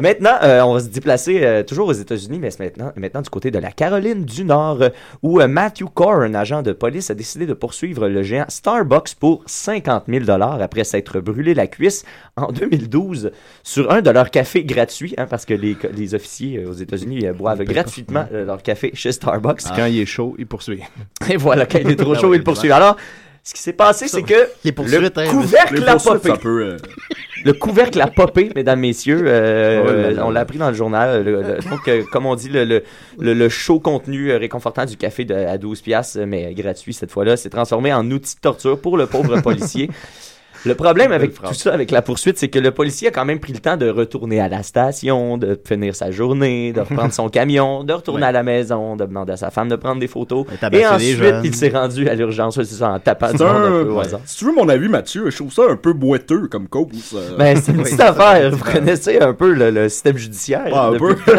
Maintenant, euh, on va se déplacer euh, toujours aux États-Unis, mais c'est maintenant, maintenant du côté de la Caroline du Nord, euh, où euh, Matthew Corr, un agent de police, a décidé de poursuivre le géant Starbucks pour 50 000 après s'être brûlé la cuisse en 2012 sur un de leurs cafés gratuits, hein, parce que les, les officiers euh, aux États-Unis euh, boivent gratuitement leur café chez Starbucks. Quand il est chaud, il poursuit. Et voilà, quand il est trop Ah chaud, il poursuit. Alors, ce qui s'est passé, c'est que le hein, couvercle a popé. peut, euh, Le couvercle a popé, mesdames, messieurs. Euh, là. on l'a appris dans le journal. Le- le- donc, euh, comme on dit, le, le, chaud contenu réconfortant du café de, à 12 piastres, mais gratuit cette fois-là, s'est transformé en outil de torture pour le pauvre [laughs] policier. Le problème avec tout ça, avec la poursuite, c'est que le policier a quand même pris le temps de retourner à la station, de finir sa journée, de [laughs] reprendre son camion, de retourner Ouais. à la maison, de demander à sa femme de prendre des photos. Et ensuite, il s'est rendu à l'urgence, c'est ça, en tapant du monde un peu au hasard. Si tu veux mon avis, Mathieu, je trouve ça un peu boiteux comme cause. euh. Ben, c'est une [laughs] petite affaire. Vous connaissez un peu le, le système judiciaire. Ah, un depuis-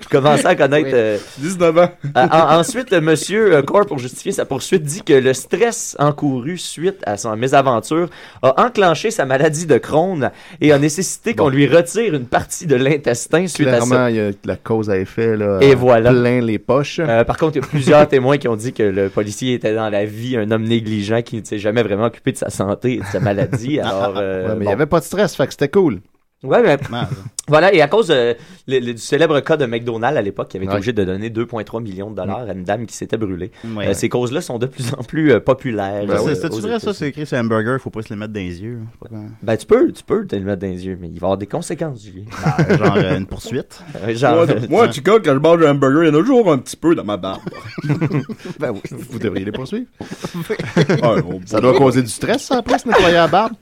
Vous commencez à connaître. euh, 19 ans. [laughs] euh, en- ensuite, euh, Monsieur euh, Corr, pour justifier sa poursuite, dit que le stress encouru suite à son mésaventure a enclenché sa maladie de Crohn et a nécessité qu'on lui retire une partie de l'intestin suite à ça. Clairement, il y a la cause à effet, là. Et voilà. Plein les poches. Euh, par contre, il y a plusieurs [laughs] témoins qui ont dit que le policier était dans la vie un homme négligent qui ne s'est jamais vraiment occupé de sa santé et de sa maladie. [laughs] Alors, euh, Ouais, mais il bon. n'y avait pas de stress, fait que c'était cool. Ouais, mais [laughs] voilà, et à cause euh, le- le- du célèbre cas de McDonald's à l'époque, qui avait été Ouais. obligé de donner 2,3 millions de dollars à une dame qui s'était brûlée. Ouais, Euh, ouais. ces causes-là sont de plus en plus euh, populaires. Ben, euh, aux vrai, ça? C'est écrit sur un hamburger, faut pas se les mettre dans les yeux. hein. Ben, tu peux, tu peux te le mettre dans les yeux, mais il va y avoir des conséquences, Julien. Ben, genre euh, une poursuite. [laughs] Euh, genre, moi, euh, tout cas, quand je mange un hamburger, il y en a toujours un petit peu dans ma barbe. [laughs] Ben oui, vous devriez les poursuivre. Ah, Ça doit causer du stress, ça, après, se nettoyer la barbe.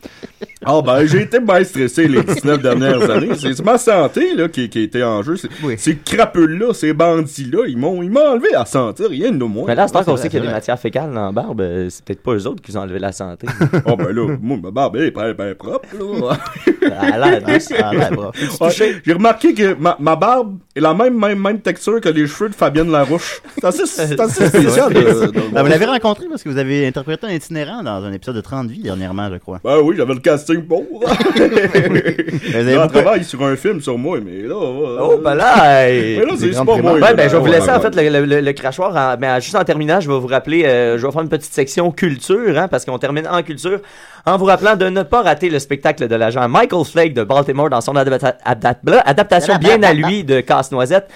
Ah ben, j'ai été bien stressé les 19 dernières [laughs] années. C'est ma santé là, qui, été en jeu. C'est- Ces crapules-là, ces bandits-là, ils m'ont ils m'ont enlevé la santé, rien de moins. Mais là, c'est qu'on sait qu'il y a des matières fécales dans la barbe, euh, c'est peut-être pas eux autres qui ont enlevé la santé. Oh [laughs] ben là, moi, ma barbe elle est bien, bien propre, là. [laughs] Elle a l'air douce, elle a l'air propre. Ouais, J'ai remarqué que ma, ma barbe est la même, même, même texture que les cheveux de Fabienne Larouche. C'est assez, c'est assez spécial. de- de- Ben, vous l'avez rencontré parce que vous avez interprété un itinérant dans un épisode de 30 vies dernièrement, je crois. Ben oui, j'avais le casting pour. [laughs] avez Là, on travaille sur un film sur moi, mais là. Oh, ben là. [laughs] Mais là, c'est pas moi. Ouais, ben, je vais vous laisser, Ouais, en fait, le, le- le- le crachoir. en- mais juste en terminant, je vais vous rappeler, euh, je vais faire une petite section culture, hein, parce qu'on termine en culture, en vous rappelant de ne pas rater le spectacle de l'agent Michael Flake de Baltimore dans son adaptation bien à lui de Casse-Noisette.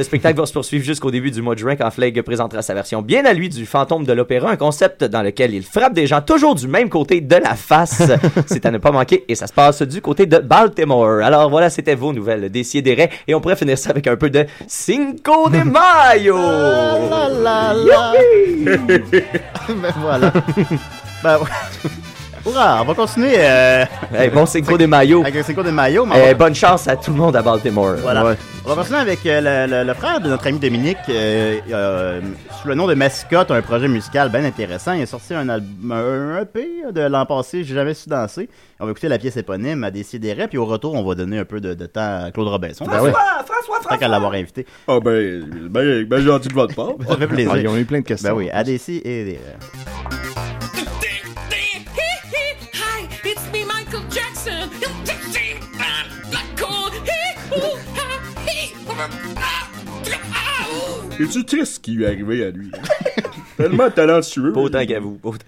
Le spectacle va se poursuivre jusqu'au début du mois de juin quand Flake présentera sa version bien à lui du fantôme de l'opéra, un concept dans lequel il frappe des gens toujours du même côté de la face. [laughs] C'est à ne pas manquer et ça se passe du côté de Baltimore. Alors voilà, c'était vos nouvelles Décidérez et on pourrait finir ça avec un peu de Cinco de [laughs] Mayo. La la la. [laughs] ben voilà. ben ouais. Hurrah, on va continuer. Euh... Hey, bon Cinco de Mayo. Avec Cinco de Mayo. mais on Eh, va- bonne chance à tout le monde à Baltimore. Voilà. Ouais. On va continuer avec euh, le, le- le frère de notre ami Dominique, euh, euh, sous le nom de Mascotte, un projet musical bien intéressant. Il a sorti un, album, un EP de l'an passé, j'ai jamais su danser. On va écouter la pièce éponyme à Décideret, puis au retour, on va donner un peu de, de temps à Claude Robinson. Ben ouais. François, Tant qu'à l'avoir invité. Ah ben, ben, ben gentil de votre part. Ça fait plaisir. Ah, ils ont eu plein de questions. Ben oui, à et Es-tu triste ce qui lui est arrivé à lui? [laughs] Tellement talentueux. Pas autant qu'à vous. Pas autant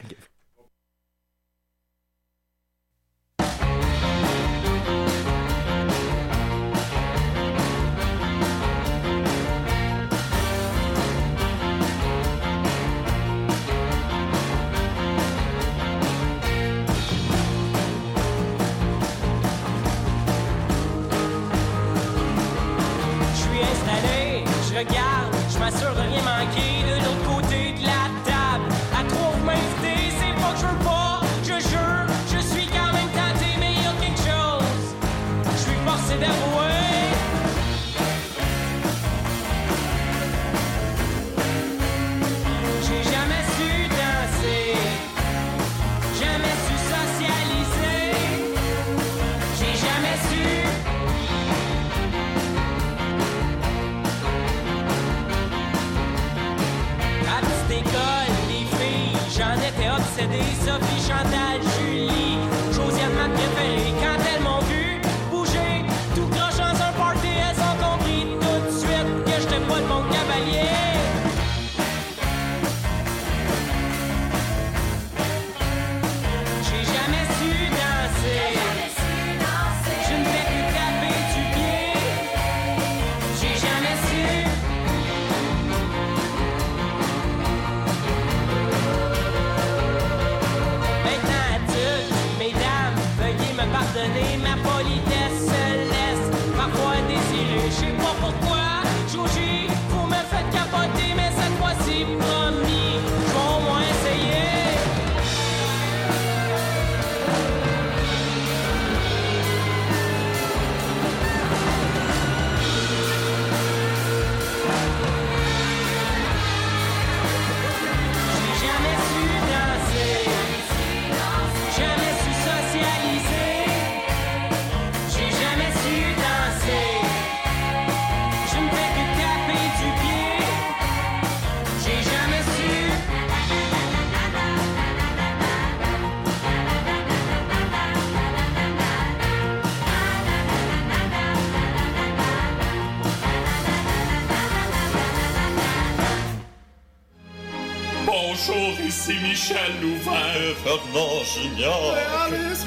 Fernand Junior. Et Alice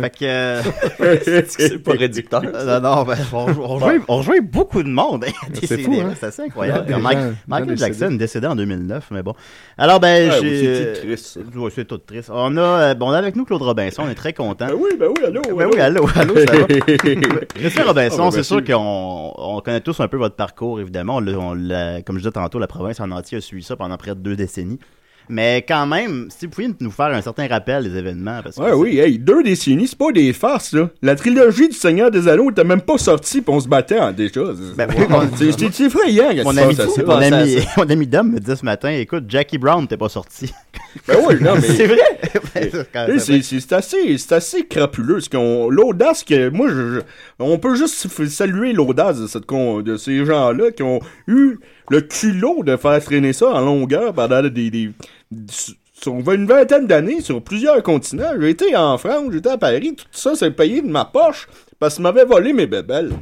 Fait que. euh, [laughs] [laughs] C'est pas réducteur. [laughs] Non, non, ben, on, on, jouait, on jouait beaucoup de monde. hein, C'est fou, hein? C'est assez incroyable. Des gens- Mike- gens Michael. Jackson décédé en 2009, mais bon. Alors, ben, j'ai. c'est triste. Ouais, c'est tout triste. On a, euh, bon, on a avec nous Claude Robinson, on est très content. Ben oui, ben oui, allô. Ben oui, allô, allô, ça va? Monsieur Robinson, Ah, ben, c'est sûr qu'on on connaît tous un peu votre parcours, évidemment. On comme je disais tantôt, la province en entier a suivi ça pendant près de deux décennies. Mais quand même, si vous pouviez nous faire un certain rappel des événements. Parce que Ouais, oui, hey, deux décennies, c'est pas des farces, là. La trilogie du Seigneur des Anneaux était même pas sortie, pis on se battait en déjà. Ben [laughs] C'est c'est- c'est effrayant, Mon ami, ça. mon, ami, [laughs] mon ami Dom me disait ce matin, écoute, Jackie Brown t'es pas sorti. [laughs] Ben oui, non, mais. c'est vrai? Ben, c'est assez, c'est assez crapuleux. L'audace que. Moi, je, je- on peut juste saluer l'audace de, cette con- de ces gens-là qui ont eu le culot de faire traîner ça en longueur pendant des. une vingtaine d'années, sur plusieurs continents. J'ai été en France, j'étais à Paris, tout ça, c'est payé de ma poche parce qu'ils m'avaient volé mes bébelles.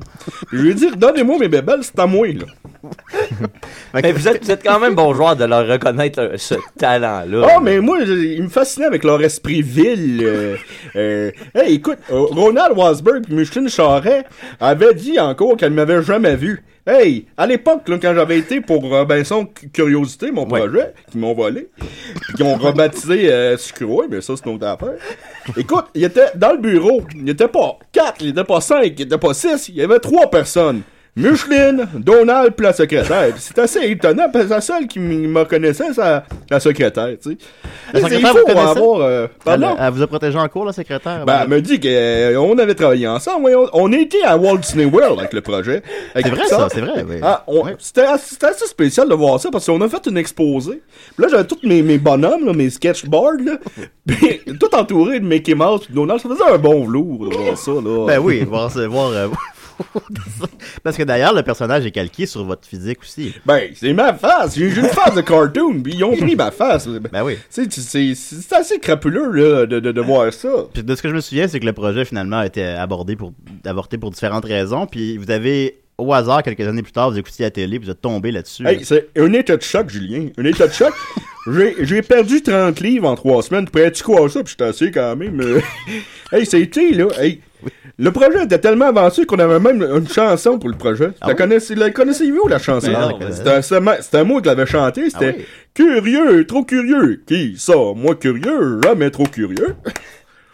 Je lui ai dit, donnez-moi mes bébelles, c'est à moi, là. [laughs] Mais vous êtes, vous êtes quand même bon joueur de leur reconnaître euh, ce talent-là. Oh, mais moi, je- il me fascinait avec leur esprit vil. euh, euh, hey, écoute, euh, Ronald Wasberg et Micheline Charret avaient dit encore qu'elle m'avait jamais vu. Hey, à l'époque, quand j'avais été pour Robinson Cu- Curiosité, mon projet, qu'ils m'ont volé, puis qu'ils ont rebaptisé euh, Sucroy, mais ça, c'est une autre affaire. Écoute, il était dans le bureau, il était pas quatre, il était pas cinq, il était pas six, il y avait trois personnes. Micheline, Donald, puis la secrétaire. C'est assez étonnant, parce que la seule qui me connaissait, c'est la secrétaire, tu sais. La secrétaire, vous avoir, euh, Elle, vous a protégé en cours, la secrétaire? Ben, elle m'a dit qu'on avait travaillé ensemble. On a été à Walt Disney World avec le projet. C'est vrai, ça, c'est vrai, oui. Ah, on- C'était assez, spécial de voir ça parce qu'on a fait une exposé. Puis là, j'avais tous mes, mes bonhommes, là, mes sketchboards, là, [laughs] puis tout entouré de Mickey Mouse de Donald. Ça faisait un bon velours de voir ça. Là. Ben oui, voir, voir, euh, [laughs] Parce que d'ailleurs, le personnage est calqué sur votre physique aussi. Ben, c'est ma face. J'ai une face de cartoon, puis ils ont pris ma face. Ben oui. C'est assez crapuleux là, de, de, de voir ça. Puis de ce que je me souviens, c'est que le projet finalement a été abordé pour avorté pour différentes raisons. Puis vous avez au hasard quelques années plus tard, vous écoutiez la télé, vous êtes tombé là-dessus. Hey, c'est un état de choc, Julien. Un état de choc. [laughs] J'ai j'ai perdu 30 livres en 3 semaines. Pourrais-tu croire ça? Puis j'étais assez quand même. [laughs] hey, c'était là. Hey, [laughs] le projet était tellement avancé qu'on avait même une chanson pour le projet. la connaissez- la connaissez-vous, la chanson? Ben ben C'était c'était ma- c'était moi qui l'avais chanté. C'était Ah oui. Curieux, trop curieux. Qui ça? Moi curieux, jamais trop curieux. [laughs]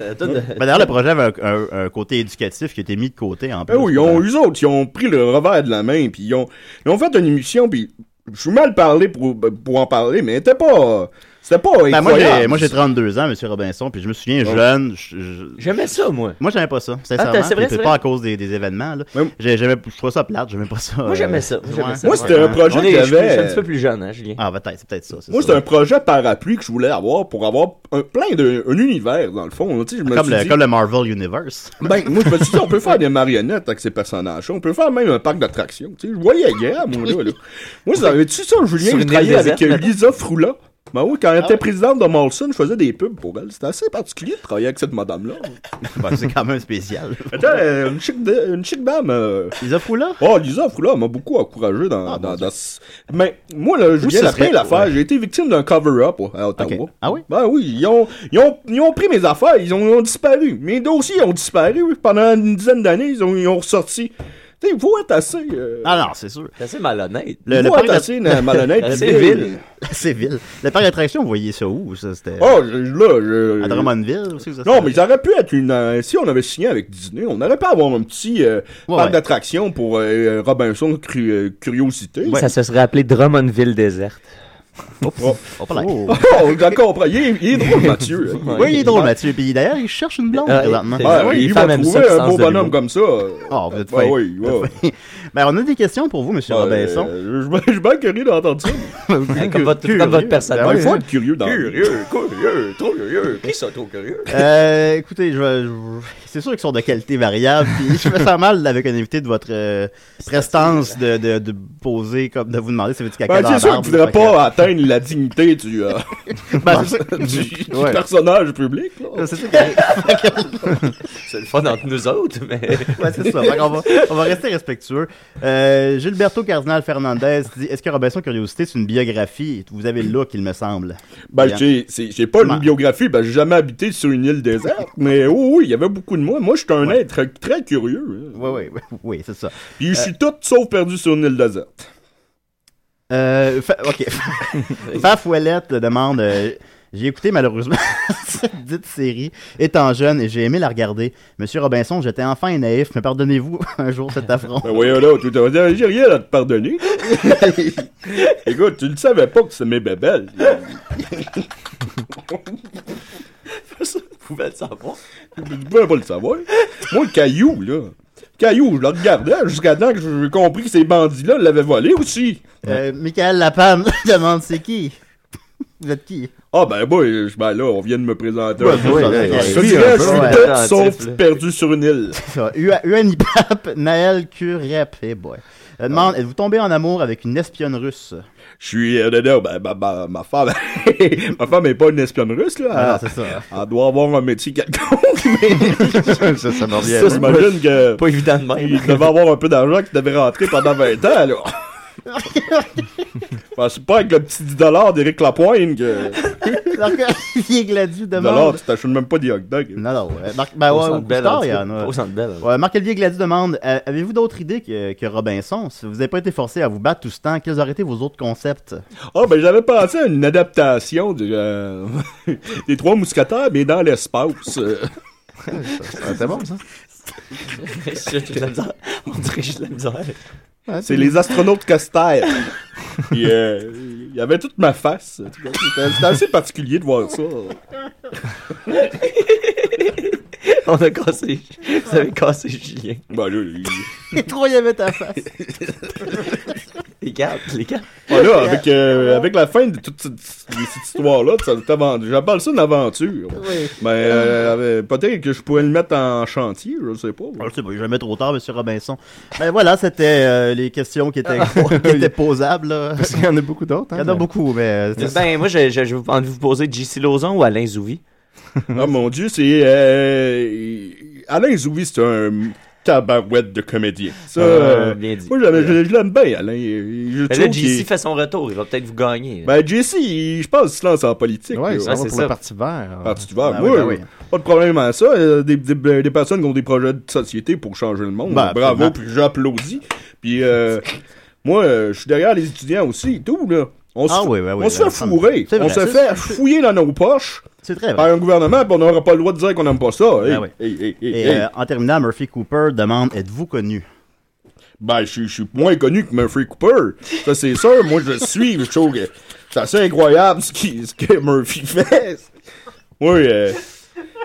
Euh, Ben, D'ailleurs, le projet avait un, un- un côté éducatif qui a été mis de côté en plus. Ben oui, ils ont, eux autres, ils ont pris le revers de la main, puis ils ont, ils ont fait une émission, puis je suis mal parlé pour, pour en parler, mais c'était pas, c'était pas Ben, moi, incroyable. j'ai, moi, j'ai 32 ans, Monsieur Robinson, puis je me souviens Ouais. jeune. je- je- J'aimais ça, moi. Moi, j'aimais pas ça, sincèrement. Ah, t'as- c'est pas à cause des, des événements. Là. J'ai- j'aimais, je trouvais ça plate, j'aimais pas ça. Moi, j'aimais euh, ça. Moi, j'aimais ouais. ça. Moi, c'était un projet je suis- Je suis un petit peu plus jeune, hein, Julien. Ah, peut-être, c'est peut-être ça. Moi, c'était un projet parapluie que je voulais avoir pour avoir un, plein de, un univers, dans le fond. Tu sais, je me Comme le, dit- comme le Marvel Universe. [laughs] Ben, moi, je me suis dit, on peut faire des marionnettes avec ces personnages-là. On peut faire même un parc d'attractions. Tu sais, je voyais hier, moi, là. Moi, savais-tu ça, Julien? Travaillais île avec. Lisa Froula. Ben oui, quand elle Ah était ouais? présidente de Molson, je faisais des pubs pour elle. C'était assez particulier de travailler avec cette madame-là. [laughs] Ben, c'est quand même spécial. Euh, une chic, de- une chic dame. euh, Lisa Froula? Oh, Lisa Froula m'a beaucoup encouragé dans, dans, dans ce- Mais moi, là, ce la serait- l'affaire, ouais. j'ai été victime d'un cover-up à Ottawa. Ah oui? Ben oui, ils ont, ils ont, ils ont pris mes affaires, ils ont, ils ont disparu. Mes dossiers ont disparu pendant une dizaine d'années, ils ont, ils ont ressorti. Tu sais, il faut être assez. euh, Ah non, c'est sûr. C'est assez malhonnête. Le, Il le parc d'at- assez na- malhonnête. Assez [laughs] puis vil. vil. C'est vil. [laughs] Le parc d'attraction, vous voyez ça où, ça? C'était? Oh, je- là, je. à Drummondville aussi? ou ça, Non, mais ça aurait pu être une. euh, si on avait signé avec Disney, on aurait pu avoir un petit euh, Ouais, parc ouais. d'attraction pour euh, Robinson Cru- euh, Curiosité. Ça se serait appelé Drummondville déserte. Oh, Oh, là. oh, d'accord. Il est, il est drôle, [laughs] Mathieu. hein. Oui, il est drôle, Mathieu. Puis d'ailleurs, il cherche une blonde Ah, présentement. Ouais, Oui, il va trouver un beau bonhomme comme ça. Oh, vous êtes Ben oui, Vous ouais. Ben, on a des questions pour vous, Monsieur Robinson. Euh, je suis bien curieux d'entendre ça. [laughs] Comme votre, comme votre personnage. Ben, il faut hein. être curieux dans Curieux, curieux, trop curieux. Qui ça, trop curieux? Euh, écoutez, je, je- c'est sûr qu'ils sont de qualité variable. Puis je me sens mal avec un invité de votre euh, prestance de, de, de poser, comme de vous demander si vous êtes caca Ben, dans c'est sûr barbe, qu'il ne que- pas atteindre la dignité du, euh, [laughs] Ben, c'est ça. du, du Ouais. personnage public. C'est ça. [laughs] C'est le fun entre nous autres, mais. Ouais, c'est ça. Va, on va rester respectueux. Euh, Gilberto Cardinal Fernandez dit Est-ce que Robinson Curiosité, c'est une biographie? Vous avez le look, il me semble. Ben, j'ai, c'est- j'ai pas une biographie, ben, j'ai jamais habité sur une île déserte, mais oh, oui, il y avait beaucoup de moi. Moi, je suis un être très curieux. hein. Oui, oui, oui, oui, c'est ça. Puis je suis tout sauf perdu sur une île déserte. Euh, fa- ok. [laughs] Faf Ouellette demande euh, J'ai écouté malheureusement [laughs] cette dite série étant jeune et j'ai aimé la regarder. Monsieur Robinson, j'étais enfant et naïf, mais pardonnez-vous [laughs] un jour cet affront. Ben voyons là, tout à fait, j'ai rien à te pardonner. Écoute, tu ne savais pas que c'est mes bébelles. Vous pouvez le savoir. Tu pouvais pas le savoir. Moi, le caillou, là. Caillou, je le regardais jusqu'à temps que j'ai compris que ces bandits-là l'avaient volé aussi. Euh, Michael Lapam demande C'est qui Vous êtes qui Ah ben moi, je- ben là, on vient de me présenter. Ouais, un peu. ouais, Je ouais, ouais. dirais, je suis tout Attentif, sauf là. perdu sur une île. UNIPAP, Naël Curep, hey boy. Elle demande Êtes-vous tombé en amour avec une espionne russe Je suis... Euh, ben, ma, ma, ma femme... [laughs] ma femme est pas une espionne russe, là. Ah, Elle- c'est ça. Elle doit avoir un métier quelconque, [laughs] mais... [laughs] ça. Ça, j'imagine que... Pas évident de même. Il devait avoir un peu d'argent qui devait rentrer pendant 20 ans, là. Ben, c'est pas avec le petit 10$ d'Éric Lapointe que... [laughs] Alors Olivier [laughs] Gladu 10$, demande tu t'achètes même pas des hot dogs. Non, non, ouais. Marc, ben Au ouais, Centre au Bell, Couche-Tard, en il y en a. Au Centre Bell. Ouais, Marc-Olivier Gladu demande euh, Avez-vous d'autres idées que, que Robinson? Si vous n'avez pas été forcé à vous battre tout ce temps, quels auraient été vos autres concepts? Ah, ben j'avais pensé à une adaptation du, euh, [laughs] des Trois Mousquetaires, mais dans l'espace. Euh, C'est bon, ça. J'ai de la misère. On dirait que j'ai de la misère. C'est les astronautes. Puis, euh, il y avait toute ma face. C'était assez particulier de voir ça. [laughs] On a cassé. Vous avez cassé Julien. Ben là, Et trop, il y avait ta face. [laughs] Les cartes, les cartes. voilà, avec, euh, avec la fin de toute cette, cette histoire-là, j'appelle ça une aventure. Oui. Ben, euh, euh, peut-être que je pourrais le mettre en chantier, je sais pas. Je sais pas, jamais trop tard, Monsieur Robinson. Ben voilà, c'était euh, les questions qui étaient, [laughs] qui étaient [laughs] posables. là. Parce qu'il y en a beaucoup d'autres. Il y Hein, en a beaucoup, mais. Ben, moi, j'ai j'ai- j'ai envie de vous poser JC Lauzon ou Alain Zouvi? Ah mon dieu, c'est. Euh, Alain Zouvi, c'est un tabarouette de comédien. Ça, Ah, euh, bien dit. Moi, j'aime- je, l'aime bien, Alain. Je Mais là, JC fait son retour. Il va peut-être vous gagner. Ben, JC, je pense qu'il se lance en politique. Ça va c'est pour ça. le Parti vert. Parti vert. Ben Moi, oui, ben oui. pas de problème à ça. Euh, Des, des, des personnes qui ont des projets de société pour changer le monde. Ben, Bravo, puis j'applaudis. Puis, euh, moi, euh, je suis derrière les étudiants aussi, et tout, là. On se, Ah fait- oui, oui, oui, on se ben, fait fourrer. On se c'est- fait fouiller dans nos poches C'est très par vrai. un gouvernement, puis on n'aura pas le droit de dire qu'on n'aime pas ça. Hey, Ben hey, hey, Et euh, en terminant, Murphy Cooper demande Êtes-vous connu? Ben, je suis- je suis moins connu que Murphy Cooper. Ça, c'est sûr. Moi, je suis. Je trouve que c'est assez incroyable ce, qui- ce que Murphy fait. Oui, euh,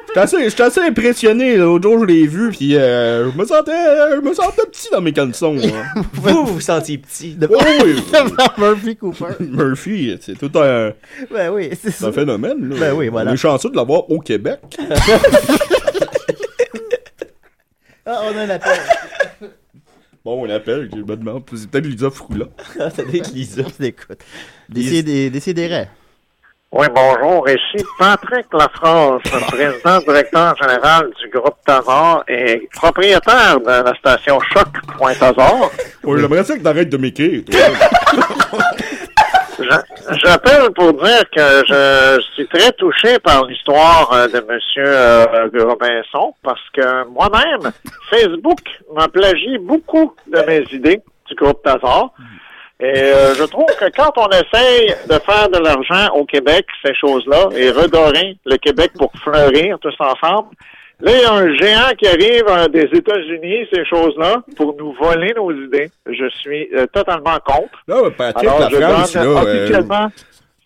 j'étais assez, j'étais assez impressionné. L'autre jour, je l'ai vu, puis euh, je me sentais, je me sentais petit dans mes caleçons. hein. [laughs] Vous, vous vous sentiez petit. Oh, oui, [laughs] Murphy Cooper. [laughs] Murphy, c'est tout un, Ben oui, c'est un ça. phénomène. Là. Ben oui, voilà. On est chanceux de l'avoir au Québec. Ah, on a un appel. Bon, on appelle, je me demande, c'est peut-être Lisa Froula. Ah, T'as des Lisa. Écoute. Décidez, décidérez. Oui, bonjour. Ici Patrick Lafrance, président directeur général du groupe Tazar et propriétaire de la station Choc.Tazar. Ouais, J'aimerais ça que t'arrêtes de m'écrire. [laughs] J'appelle pour dire que je suis très touché par l'histoire euh, de Monsieur euh, Robinson parce que moi-même, Facebook m'a plagié beaucoup de mes idées du groupe Tazar. Et euh, je trouve que quand on essaye de faire de l'argent au Québec, ces choses-là, et redorer le Québec pour fleurir tous ensemble, là, il y a un géant qui arrive euh, des États-Unis, ces choses-là, pour nous voler nos idées. Je suis euh, totalement contre. Non, mais Patrick, Alors, la je France, donne là, officiellement...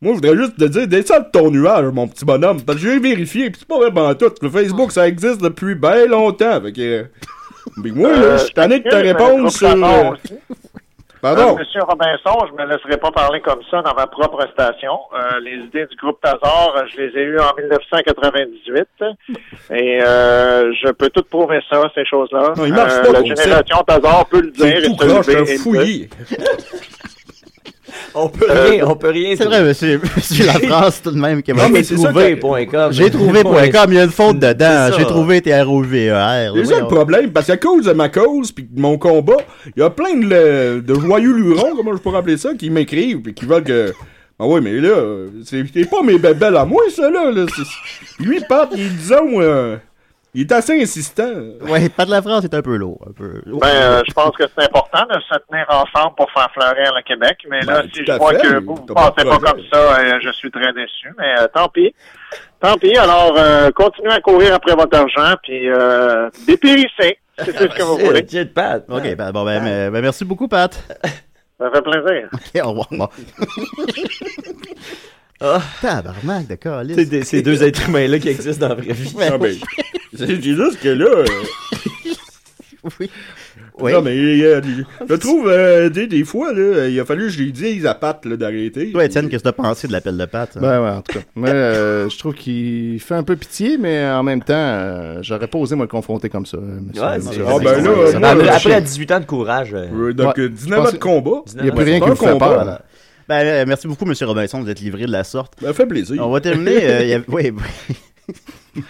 Moi, je voudrais juste te dire, descends de ton nuage, mon petit bonhomme. Parce que j'ai vérifié, pis c'est pas vraiment tout. Le Facebook, ça existe depuis bien longtemps. Fait que. [laughs] Mais moi, là, je suis tanné de répondre mais sur. Pardon? Euh, Monsieur Robinson, je me laisserai pas parler comme ça dans ma propre station. Euh, les idées du groupe Tazar, euh, je les ai eues en 1998. Et euh, je peux tout prouver ça, ces choses-là. Non, il marche Euh, La génération Tazar peut le dire. C'est un fouillis. [laughs] On peut Euh, rien, on peut rien. C'est vrai, monsieur, monsieur Lafrance, [laughs] tout de même. qui m'a- que- J'ai trouvé.com, [laughs] il y a une faute dedans. J'ai trouvé T-R-O-V-E-R. C'est ça le problème, parce qu'à cause de ma cause puis de mon combat, il y a plein de, de joyeux lurons, comment je pourrais appeler ça, qui m'écrivent puis qui veulent que. Ah ouais, mais là, c'est pas mes bébelles à moi, ça, là. là. Lui, Pat, il est, disons, euh, il est assez insistant. Ouais, pas de la France, c'est un peu lourd. Un peu... Ben, euh, je pense que c'est important de se tenir ensemble pour faire fleurir le Québec. Mais là, Ben, si je vois fait, que vous ne de pensez pas comme ça, euh, je suis très déçu. Mais euh, tant pis. Tant pis. Alors, euh, continuez à courir après votre argent, puis euh, dépérissez. C'est tout ce que vous C'est- voulez. c'est Pat. Ok, bon, ben, mais- ben, merci beaucoup, Pat. Ça fait plaisir. [laughs] Ok, au revoir. [laughs] Ah. Tabarnak de calice. C'est des- ces deux [laughs] êtres humains-là qui existent dans la vraie vie. Ah ben, [laughs] c'est juste que là. euh, oui. Oui. Non, mais euh, je trouve, euh, des, des fois, là, il a fallu que je lui dise à Pat là, d'arrêter. Toi, Étienne, qu'est-ce que t'as pensé de l'appel de Pat? hein? Ben ouais, en tout cas. Moi, euh, je trouve qu'il fait un peu pitié, mais en même temps, euh, j'aurais pas osé me le confronter comme ça. euh, monsieur- Ouais, monsieur c'est- Ah, ben là, moi, Après, touché. après, à 18 ans de courage. euh, Euh, donc, Ouais. euh, 19 Je ans de combat. Il n'y a plus rien qui un vous fait combat. peur. là. Ben, euh, merci beaucoup, Monsieur Robinson, de vous êtes livré de la sorte. Ben, fait plaisir. On va terminer. euh, y a- [laughs] Oui, oui. [laughs]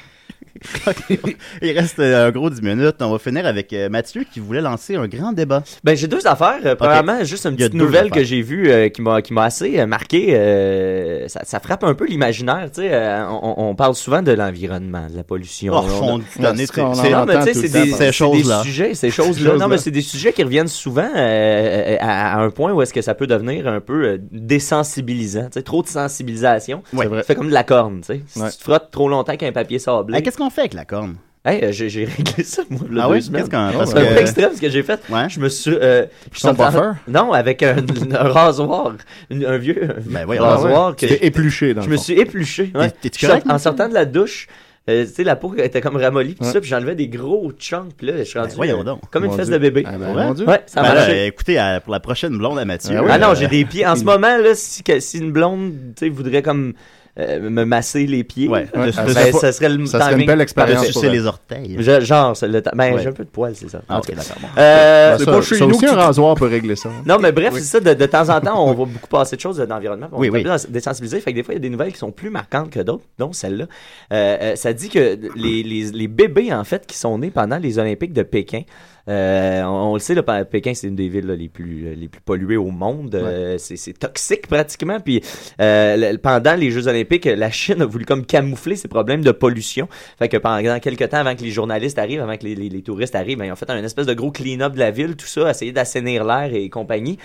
[laughs] Il reste euh, un gros 10 minutes. On va finir avec euh, Mathieu qui voulait lancer un grand débat. Ben, j'ai deux affaires. Euh, Premièrement, juste une petite nouvelle affaires. que j'ai vue euh, qui m'a qui m'a assez marqué. euh, ça, ça frappe un peu l'imaginaire. Tu sais, euh, on, on parle souvent de l'environnement, de la pollution. Oh, c'est- en non, mais entend tu sais, tout c'est le temps des, ces choses-là. sujets, ces choses-là. Non, mais c'est des sujets qui reviennent souvent euh, à, à un point où est-ce que ça peut devenir un peu désensibilisant. Tu sais, trop de sensibilisation. Ouais. Ça fait comme de la corne, tu sais. Si Ouais. tu te frottes trop longtemps avec un papier sablé. Qu'est-ce qu'on fait avec la corne? Hey, euh, j'ai j'ai réglé ça, moi, Ah deux oui? semaines. Qu'est-ce qu'on- parce C'est un peu extrême ce que j'ai fait. Ouais. Je me suis. Euh, je suis Ton en train- buffer? Non, avec un, [laughs] un rasoir. Une- un vieux un Ben rasoir. que épluché, dans je le me fond. suis épluché. ouais. T'es- t'es-tu Je sort- correct, en sortant de la douche, euh, tu sais, la peau était comme ramollie, pis Ouais. ça, puis j'enlevais des gros chunks, puis là, je suis rendu. Ben voyons euh, donc. Comme une Mon fesse Dieu. de bébé. Ah ben, Ouais? mon Dieu. Ouais, ça Ben a là, marché. écoutez, pour la prochaine blonde à Mathieu. Ah oui, Ah non, euh, j'ai des pieds. En ce moment, là, si, que- si une blonde, tu sais, voudrait comme euh, me masser les pieds, Ouais. Ouais, ça, ça serait ça serait le ça serait une belle expérience sucer les orteils. Je- genre, le ben, Ouais. j'ai un peu de poils, c'est ça. Ah, ok, d'accord. bon. Euh, Ben, c'est ça, pas chez ça nous aussi, un rasoir peut régler ça. Non, mais bref, Oui. c'est ça. De, de temps en temps, on va beaucoup passer de choses de l'environnement. On Oui, est oui. un peu désensibilisé. Fait que des fois, il y a des nouvelles qui sont plus marquantes que d'autres, dont celle-là. Euh, euh, ça dit que les, les, les bébés, en fait, qui sont nés pendant les Olympiques de Pékin, euh, on, on le sait, là, Pékin, c'est une des villes là, les, plus, euh, les plus polluées au monde. Euh, c'est, c'est toxique pratiquement. Puis euh, le- pendant les Jeux Olympiques, la Chine a voulu comme camoufler ses problèmes de pollution. Fait que pendant quelques temps, avant que les journalistes arrivent, avant que les, les- les touristes arrivent, ben, ils ont fait un espèce de gros clean-up de la ville, tout ça, essayer d'assainir l'air et compagnie.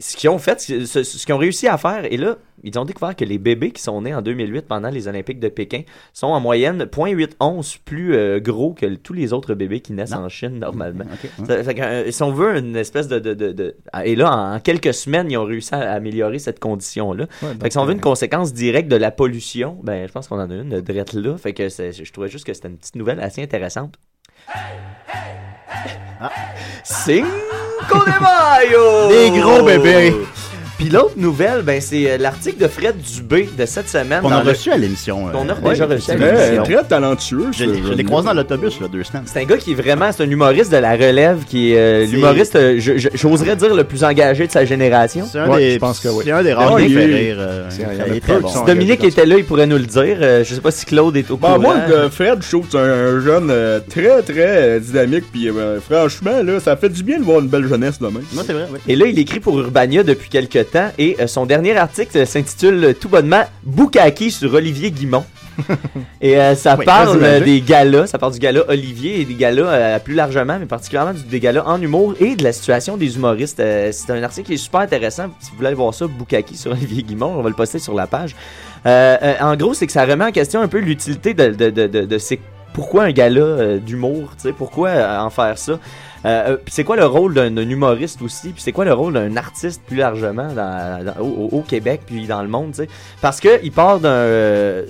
Ce qu'ils ont fait, ce, qu'ils ont réussi à faire, et là, ils ont découvert que les bébés qui sont nés en 2008 pendant les Olympiques de Pékin sont en moyenne 0.81 plus euh, gros que tous les autres bébés qui naissent Non. en Chine normalement. Ok, ouais. Ça fait que, euh, si on veut une espèce de, de, de, de- Et là, en, en quelques semaines, ils ont réussi à améliorer cette condition-là. Ouais, fait donc, que si on veut une conséquence directe de la pollution, ben je pense qu'on en a une de drette là. Fait que je trouvais juste que c'était une petite nouvelle assez intéressante. Cinco de Mayo! Des gros bébés. Puis l'autre nouvelle, ben c'est euh, l'article de Fred Dubé de cette semaine. Qu'on dans a le- reçu à l'émission. euh, Qu'on a ouais, déjà reçu à c'est- l'émission. Très, très talentueux. Je je l'ai croisé dans l'autobus, là, deux semaines. C'est un gars qui est vraiment, c'est un humoriste de la relève, qui est euh, l'humoriste, euh, j'oserais dire le plus engagé de sa génération. C'est un Ouais, des, je pense que oui. C'est un des rares Ouais, qui il fait rire. euh, il y a il Si Dominique était là, il pourrait nous le dire. Je sais pas si Claude est au Bah, courant. moi, Fred, je trouve que c'est un jeune très, très dynamique. Puis franchement, là, ça fait du bien de voir une belle jeunesse demain. Moi, c'est vrai. Et là, il écrit pour Urbania depuis quelque 27 ans et euh, son dernier article s'intitule euh, tout bonnement Boukaki sur Olivier Guimont. [laughs] et euh, ça Oui, parle euh, des galas, ça parle du gala Olivier et des galas euh, plus largement, mais particulièrement du- des galas en humour et de la situation des humoristes. Euh, c'est un article qui est super intéressant. Si vous voulez aller voir ça, Boukaki sur [laughs] Olivier Guimont, on va le poster sur la page. Euh, euh, en gros, c'est que ça remet en question un peu l'utilité de, de, de, de, de ces- pourquoi un gala euh, d'humour, tu sais, pourquoi euh, en faire ça. Euh, euh, puis c'est quoi le rôle d'un humoriste aussi, puis c'est quoi le rôle d'un artiste plus largement au, Québec puis dans le monde. Parce que il part euh,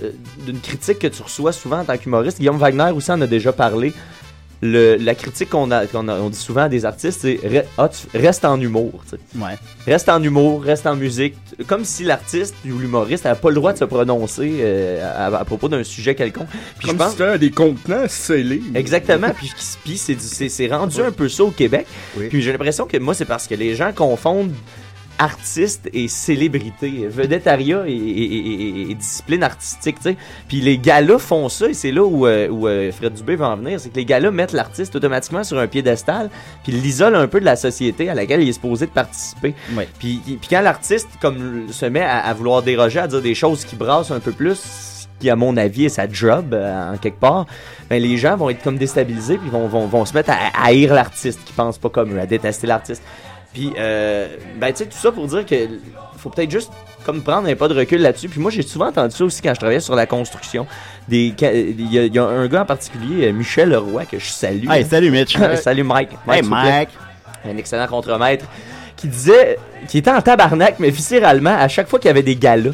d'une critique que tu reçois souvent en tant qu'humoriste. Guillaume Wagner aussi en a déjà parlé. Le- la critique qu'on a, qu'on a- on dit souvent à des artistes, c'est re- ah, reste en humour. Ouais. Reste en humour, reste en musique. Comme si l'artiste ou l'humoriste n'avait pas le droit de se prononcer euh, à, à propos d'un sujet quelconque. Puis je Comme pense- si c'était des contenants scellés. Exactement, puis, puis c'est, du- c'est, c'est rendu un peu ça au Québec. Puis j'ai l'impression que moi, c'est parce que les gens confondent artiste et célébrité, vedettariat et, et- et- et- discipline artistique, tu sais. Puis les galas font ça et c'est là où, euh, où euh, Fred Dubé va en venir, c'est que les galas mettent l'artiste automatiquement sur un piédestal, puis l'isolent un peu de la société à laquelle il est supposé de participer. Puis, puis quand l'artiste comme se met à, à vouloir déroger, à dire des choses qui brassent un peu plus, qui à mon avis est sa job euh, en quelque part, ben les gens vont être comme déstabilisés puis vont, vont, vont se mettre à, à haïr l'artiste qui pense pas comme eux, à détester l'artiste. Puis euh, ben tu sais tout ça pour dire que faut peut-être juste comme prendre un pas de recul là-dessus. Puis moi j'ai souvent entendu ça aussi quand je travaillais sur la construction. Des il y, a- il y a un gars en particulier, euh, Michel Leroy que je salue. Hey, salut, Mitch. [laughs] salut Mike. Hey, vous plaît. Mike. Un excellent contremaître qui disait qui était en tabarnak mais viscéralement à chaque fois qu'il y avait des galas.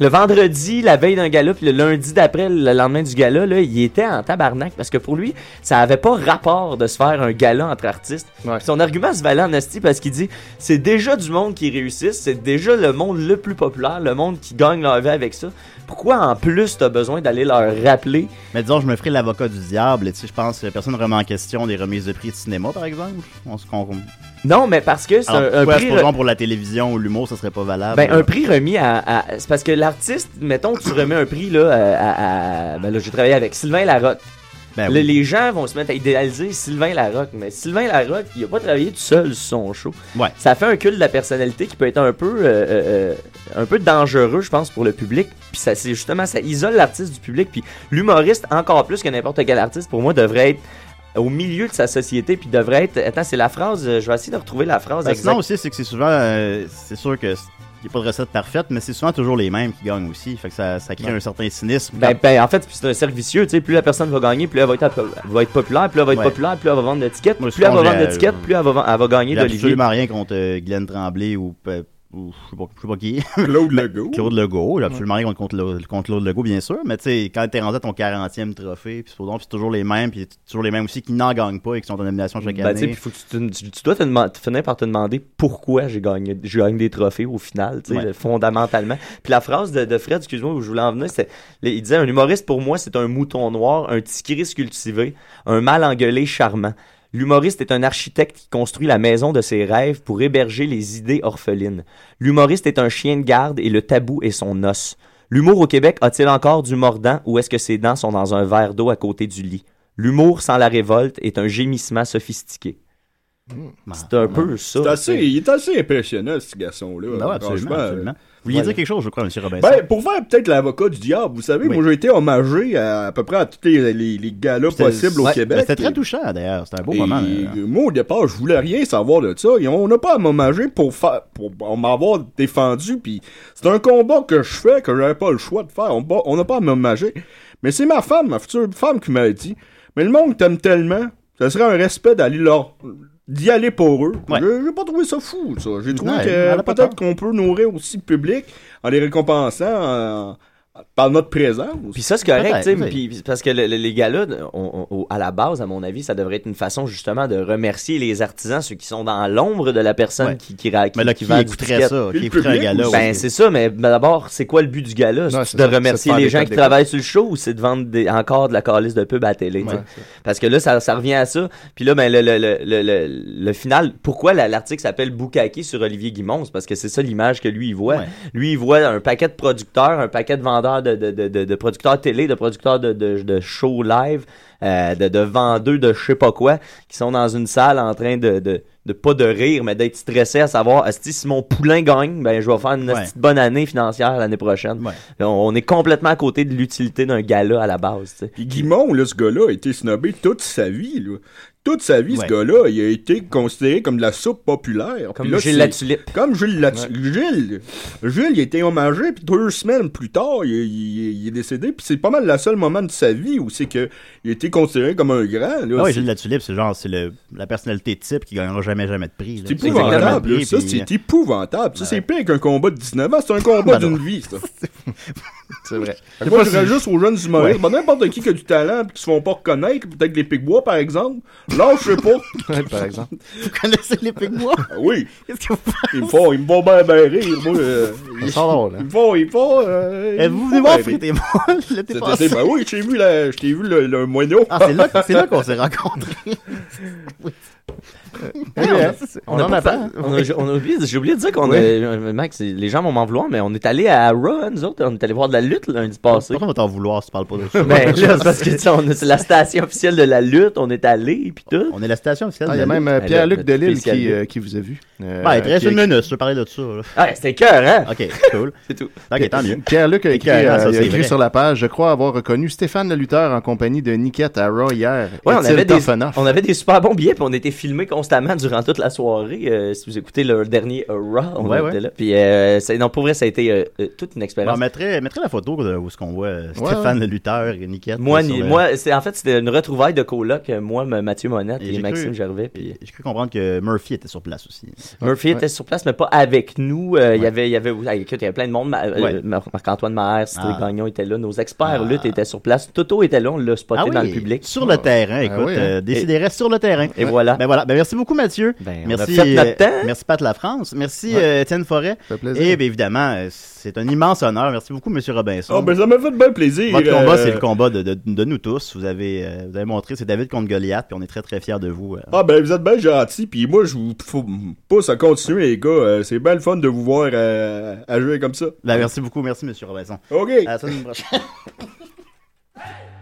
Le vendredi, la veille d'un gala, puis le lundi d'après, le lendemain du gala, là, il était en tabarnak parce que pour lui, ça avait pas rapport de se faire un gala entre artistes. Son argument se valait en esti parce qu'il dit c'est déjà du monde qui réussisse, c'est déjà le monde le plus populaire, le monde qui gagne leur vie avec ça. Pourquoi en plus t'as besoin d'aller leur rappeler? Mais disons, je me ferai l'avocat du diable. Tu sais, je pense que personne ne remet en question des remises de prix de cinéma, par exemple. On se con- Non, mais parce que c'est un, un prix. pour la télévision ou l'humour, ça serait pas valable. Ben, un prix remis à. à- c'est parce que l'artiste, mettons tu remets un prix, là, à. ben là, j'ai travaillé avec Sylvain Larocque. Ben oui. Les gens vont se mettre à idéaliser Sylvain Larocque, mais Sylvain Larocque, il a pas travaillé tout seul sur son show. Ouais. Ça fait un culte de la personnalité qui peut être un peu, euh, euh, euh, un peu dangereux, je pense, pour le public. Puis ça, c'est justement, ça isole l'artiste du public. Puis l'humoriste, encore plus que n'importe quel artiste, pour moi, devrait être au milieu de sa société, puis devrait être. Attends, c'est la phrase. Je vais essayer de retrouver la phrase Ben, exacte. sinon aussi, c'est que c'est souvent, euh, c'est sûr que n'y a pas de recette parfaite, mais c'est souvent toujours les mêmes qui gagnent aussi. Fait que ça, ça crée Ouais. un certain cynisme. Ben, ben, en fait, c'est un cercle vicieux, tu sais, plus la personne va gagner, plus elle va être, elle va être populaire, plus elle va être Ouais. populaire, plus elle va vendre d'étiquettes, plus sinon, elle va vendre j'ai- d'étiquettes, plus elle va, vend- elle va gagner d'Olivier. absolument rien contre euh, Glenn Tremblay ou, euh, ou je sais pas, je sais pas qui. [laughs] Claude Legault. Claude Legault. J'ai absolument rien contre, contre, Claude Legault, bien sûr. Mais tu sais, quand t'es rendu à ton 40e trophée, puis c'est toujours les mêmes, puis c'est toujours les mêmes aussi qui n'en gagnent pas et qui sont en nomination chaque Ben, année. puis faut que tu, dois te finir par te demander pourquoi j'ai gagné, je gagne des trophées au final, tu sais, Ouais. fondamentalement. Puis la phrase de, de Fred, excuse-moi, où je voulais en venir, c'est, il disait, un humoriste pour moi, c'est un mouton noir, un tigris cultivé, un mâle engueulé charmant. L'humoriste est un architecte qui construit la maison de ses rêves pour héberger les idées orphelines. L'humoriste est un chien de garde et le tabou est son os. L'humour au Québec a-t-il encore du mordant ou est-ce que ses dents sont dans un verre d'eau à côté du lit? L'humour sans la révolte est un gémissement sophistiqué. C'est un peu ça. C'est assez, il est assez impressionnant, ce garçon-là. Ben absolument, euh, Vous vouliez dire quelque chose, je crois, M. Robinson? Ben, pour faire peut-être l'avocat du diable, vous savez, Oui. moi j'ai été hommagé à, à peu près à tous les, les, les galas possibles au ouais, Québec. C'était très touchant, d'ailleurs. C'était un beau et moment. euh. Moi, au départ, je voulais rien savoir de ça. Et on n'a pas à m'hommager pour, faire, pour m'avoir défendu. Puis c'est un combat que je fais, que j'avais pas le choix de faire. On n'a pas à m'hommager. Mais c'est ma femme, ma future femme, qui m'a dit Mais le monde t'aime tellement, ça serait un respect d'aller leur. D'y aller pour eux. Ouais. J'ai pas trouvé ça fou, ça. J'ai trouvé Ouais, que peut-être qu'on peut nourrir aussi le public en les récompensant en- par notre présence. Puis ça, c'est correct, tu sais, parce que le- le- les gars-là, à la base, à mon avis, ça devrait être une façon justement de remercier les artisans, ceux qui sont dans l'ombre de la personne Ouais. qui, qui, qui, Mais là, qui qui écouterait ça? Qui écouterait un public gala Ben, c'est ça, mais ben, d'abord, c'est quoi le but du gala? C'est de ça, remercier de les gens qui travaillent sur le show ou c'est de vendre des- encore de la calice de pub à la télé? Ouais, Parce que là, ça, ça revient à ça. Puis là, ben, le, le, le, le, le- le final, pourquoi la- l'article s'appelle Boukaki sur Olivier Guimond? Parce que c'est ça l'image que lui, il voit. Ouais. Lui, il voit un paquet de producteurs, un paquet de vendeurs vendeurs de, de, de, de, de producteurs télé, de producteurs de, de, de shows live, euh, de, de vendeurs de je sais pas quoi, qui sont dans une salle en train de, de, de pas de rire, mais d'être stressés à savoir, si mon poulain gagne, ben je vais faire une Ouais. bonne année financière l'année prochaine. On, on est complètement à côté de l'utilité d'un gala à la base. Guimond, là, ce gars-là, a été snobé toute sa vie, là. Toute sa vie, Ouais. ce gars-là, il a été considéré comme de la soupe populaire. Comme Puis là, Gilles Latulippe. Comme Gilles Latulippe. Gilles, Gilles, il a été hommagé, puis deux semaines plus tard, il, il- il est décédé. Puis c'est pas mal le seul moment de sa vie où c'est que il a été considéré comme un grand. Là. Ah oui, Gilles Latulippe, c'est genre, c'est la personnalité type qui gagnera jamais, jamais de prix. C'est exactement épouvantable, prix, ça, puis- c'est épouvantable. Ça, c'est pire qu'un combat de 19 ans, c'est un combat Ben d'une vie, ça. [laughs] C'est vrai. Je juste aux jeunes humoristes, Ouais. ben, n'importe qui qui a du talent et qui se font pas reconnaître, peut-être les Picbois, par exemple. Là, je sais pas. par exemple. Vous connaissez les Pigbois? Ah oui. Qu'est-ce que vous Ils me font, ils me font bien, bien rire, moi. euh, sent drôle, hein. Ils me font, ils me font. euh, ils vous me venez font voir bien Frites et. Molle l'été C'était- passé? Ben oui, j'ai vu, la- je t'ai vu le, le moineau. Ah, c'est là, c'est là qu'on s'est rencontrés. Oui. [laughs] [laughs] Oui, on, on a pas on a- on a oublié- J'ai oublié de dire qu'on Oui. a, euh, Max, les gens vont m'en vouloir, mais on est allé à Raw, nous autres, on est allé voir de la lutte lundi passé. Pourquoi on va t'en vouloir si tu parles pas de ça? Ben [laughs] là, parce que tu sais, on a- c'est la station officielle de la lutte, on est allé, puis tout. On est la station officielle. Ah, il y a même euh, Pierre-Luc le Delisle spécial qui, euh, qui vous a vu. Euh, Ouais, il te reste qui- une minute, je peux parler de ça. là. Ah, c'était cœur, hein? Ok, cool. [laughs] C'est tout. Ok, tant mieux. Pierre-Luc a écrit, euh, il a sur la page, je crois avoir reconnu Stéphane le lutteur en compagnie de Niquette à Raw hier. Ouais, on avait, des, on avait des super bons billets, puis on était filmés constamment durant toute la soirée. euh, si vous écoutez le dernier euh, Raw, on Ouais, était ouais. là. Puis, euh, c'est- non, pour vrai, ça a été euh, toute une Bon, expérience. on mettrait, mettrait la photo de où est-ce qu'on voit Stéphane le lutteur et Niquette. moi, là, sur ni- le- moi c'est, en fait, c'était une retrouvaille de coloc, moi, Mathieu Monette Et Maxime cru- Gervais. Puis... J'ai cru comprendre que Murphy était sur place aussi. Murphy était sur place, mais pas avec nous. Euh, Il y avait, il y avait, ah, écoute, il y avait plein de monde. Ma- Ouais. Mar- Marc-Antoine Maher, Cédric Ah. Gagnon était là. Nos experts lutte étaient sur place. Toto était là, on l'a spoté Ah oui, dans le public. Sur le terrain, écoute, oui, hein. décidérez sur le terrain. Et voilà. Ben voilà. Ben merci beaucoup, Mathieu. Ben, on merci, a fait notre euh, temps. merci Pat La France. Merci Ouais. euh, Étienne Forêt. Ça fait plaisir. Et bien évidemment, euh, c'est un immense honneur. Merci beaucoup, Monsieur Robinson. Ah, ben ça m'a fait bien plaisir. Votre combat, c'est le combat de, de, de nous tous. Vous avez, euh, vous avez montré, c'est David contre Goliath, puis on est très très fiers de vous. euh. Ah ben vous êtes bien gentils, puis moi je vous pousse à continuer les gars, Euh, c'est bien le fun de vous voir euh, à jouer comme ça. Ben, merci beaucoup, merci Monsieur Robinson. Ok. À la semaine prochaine. [laughs]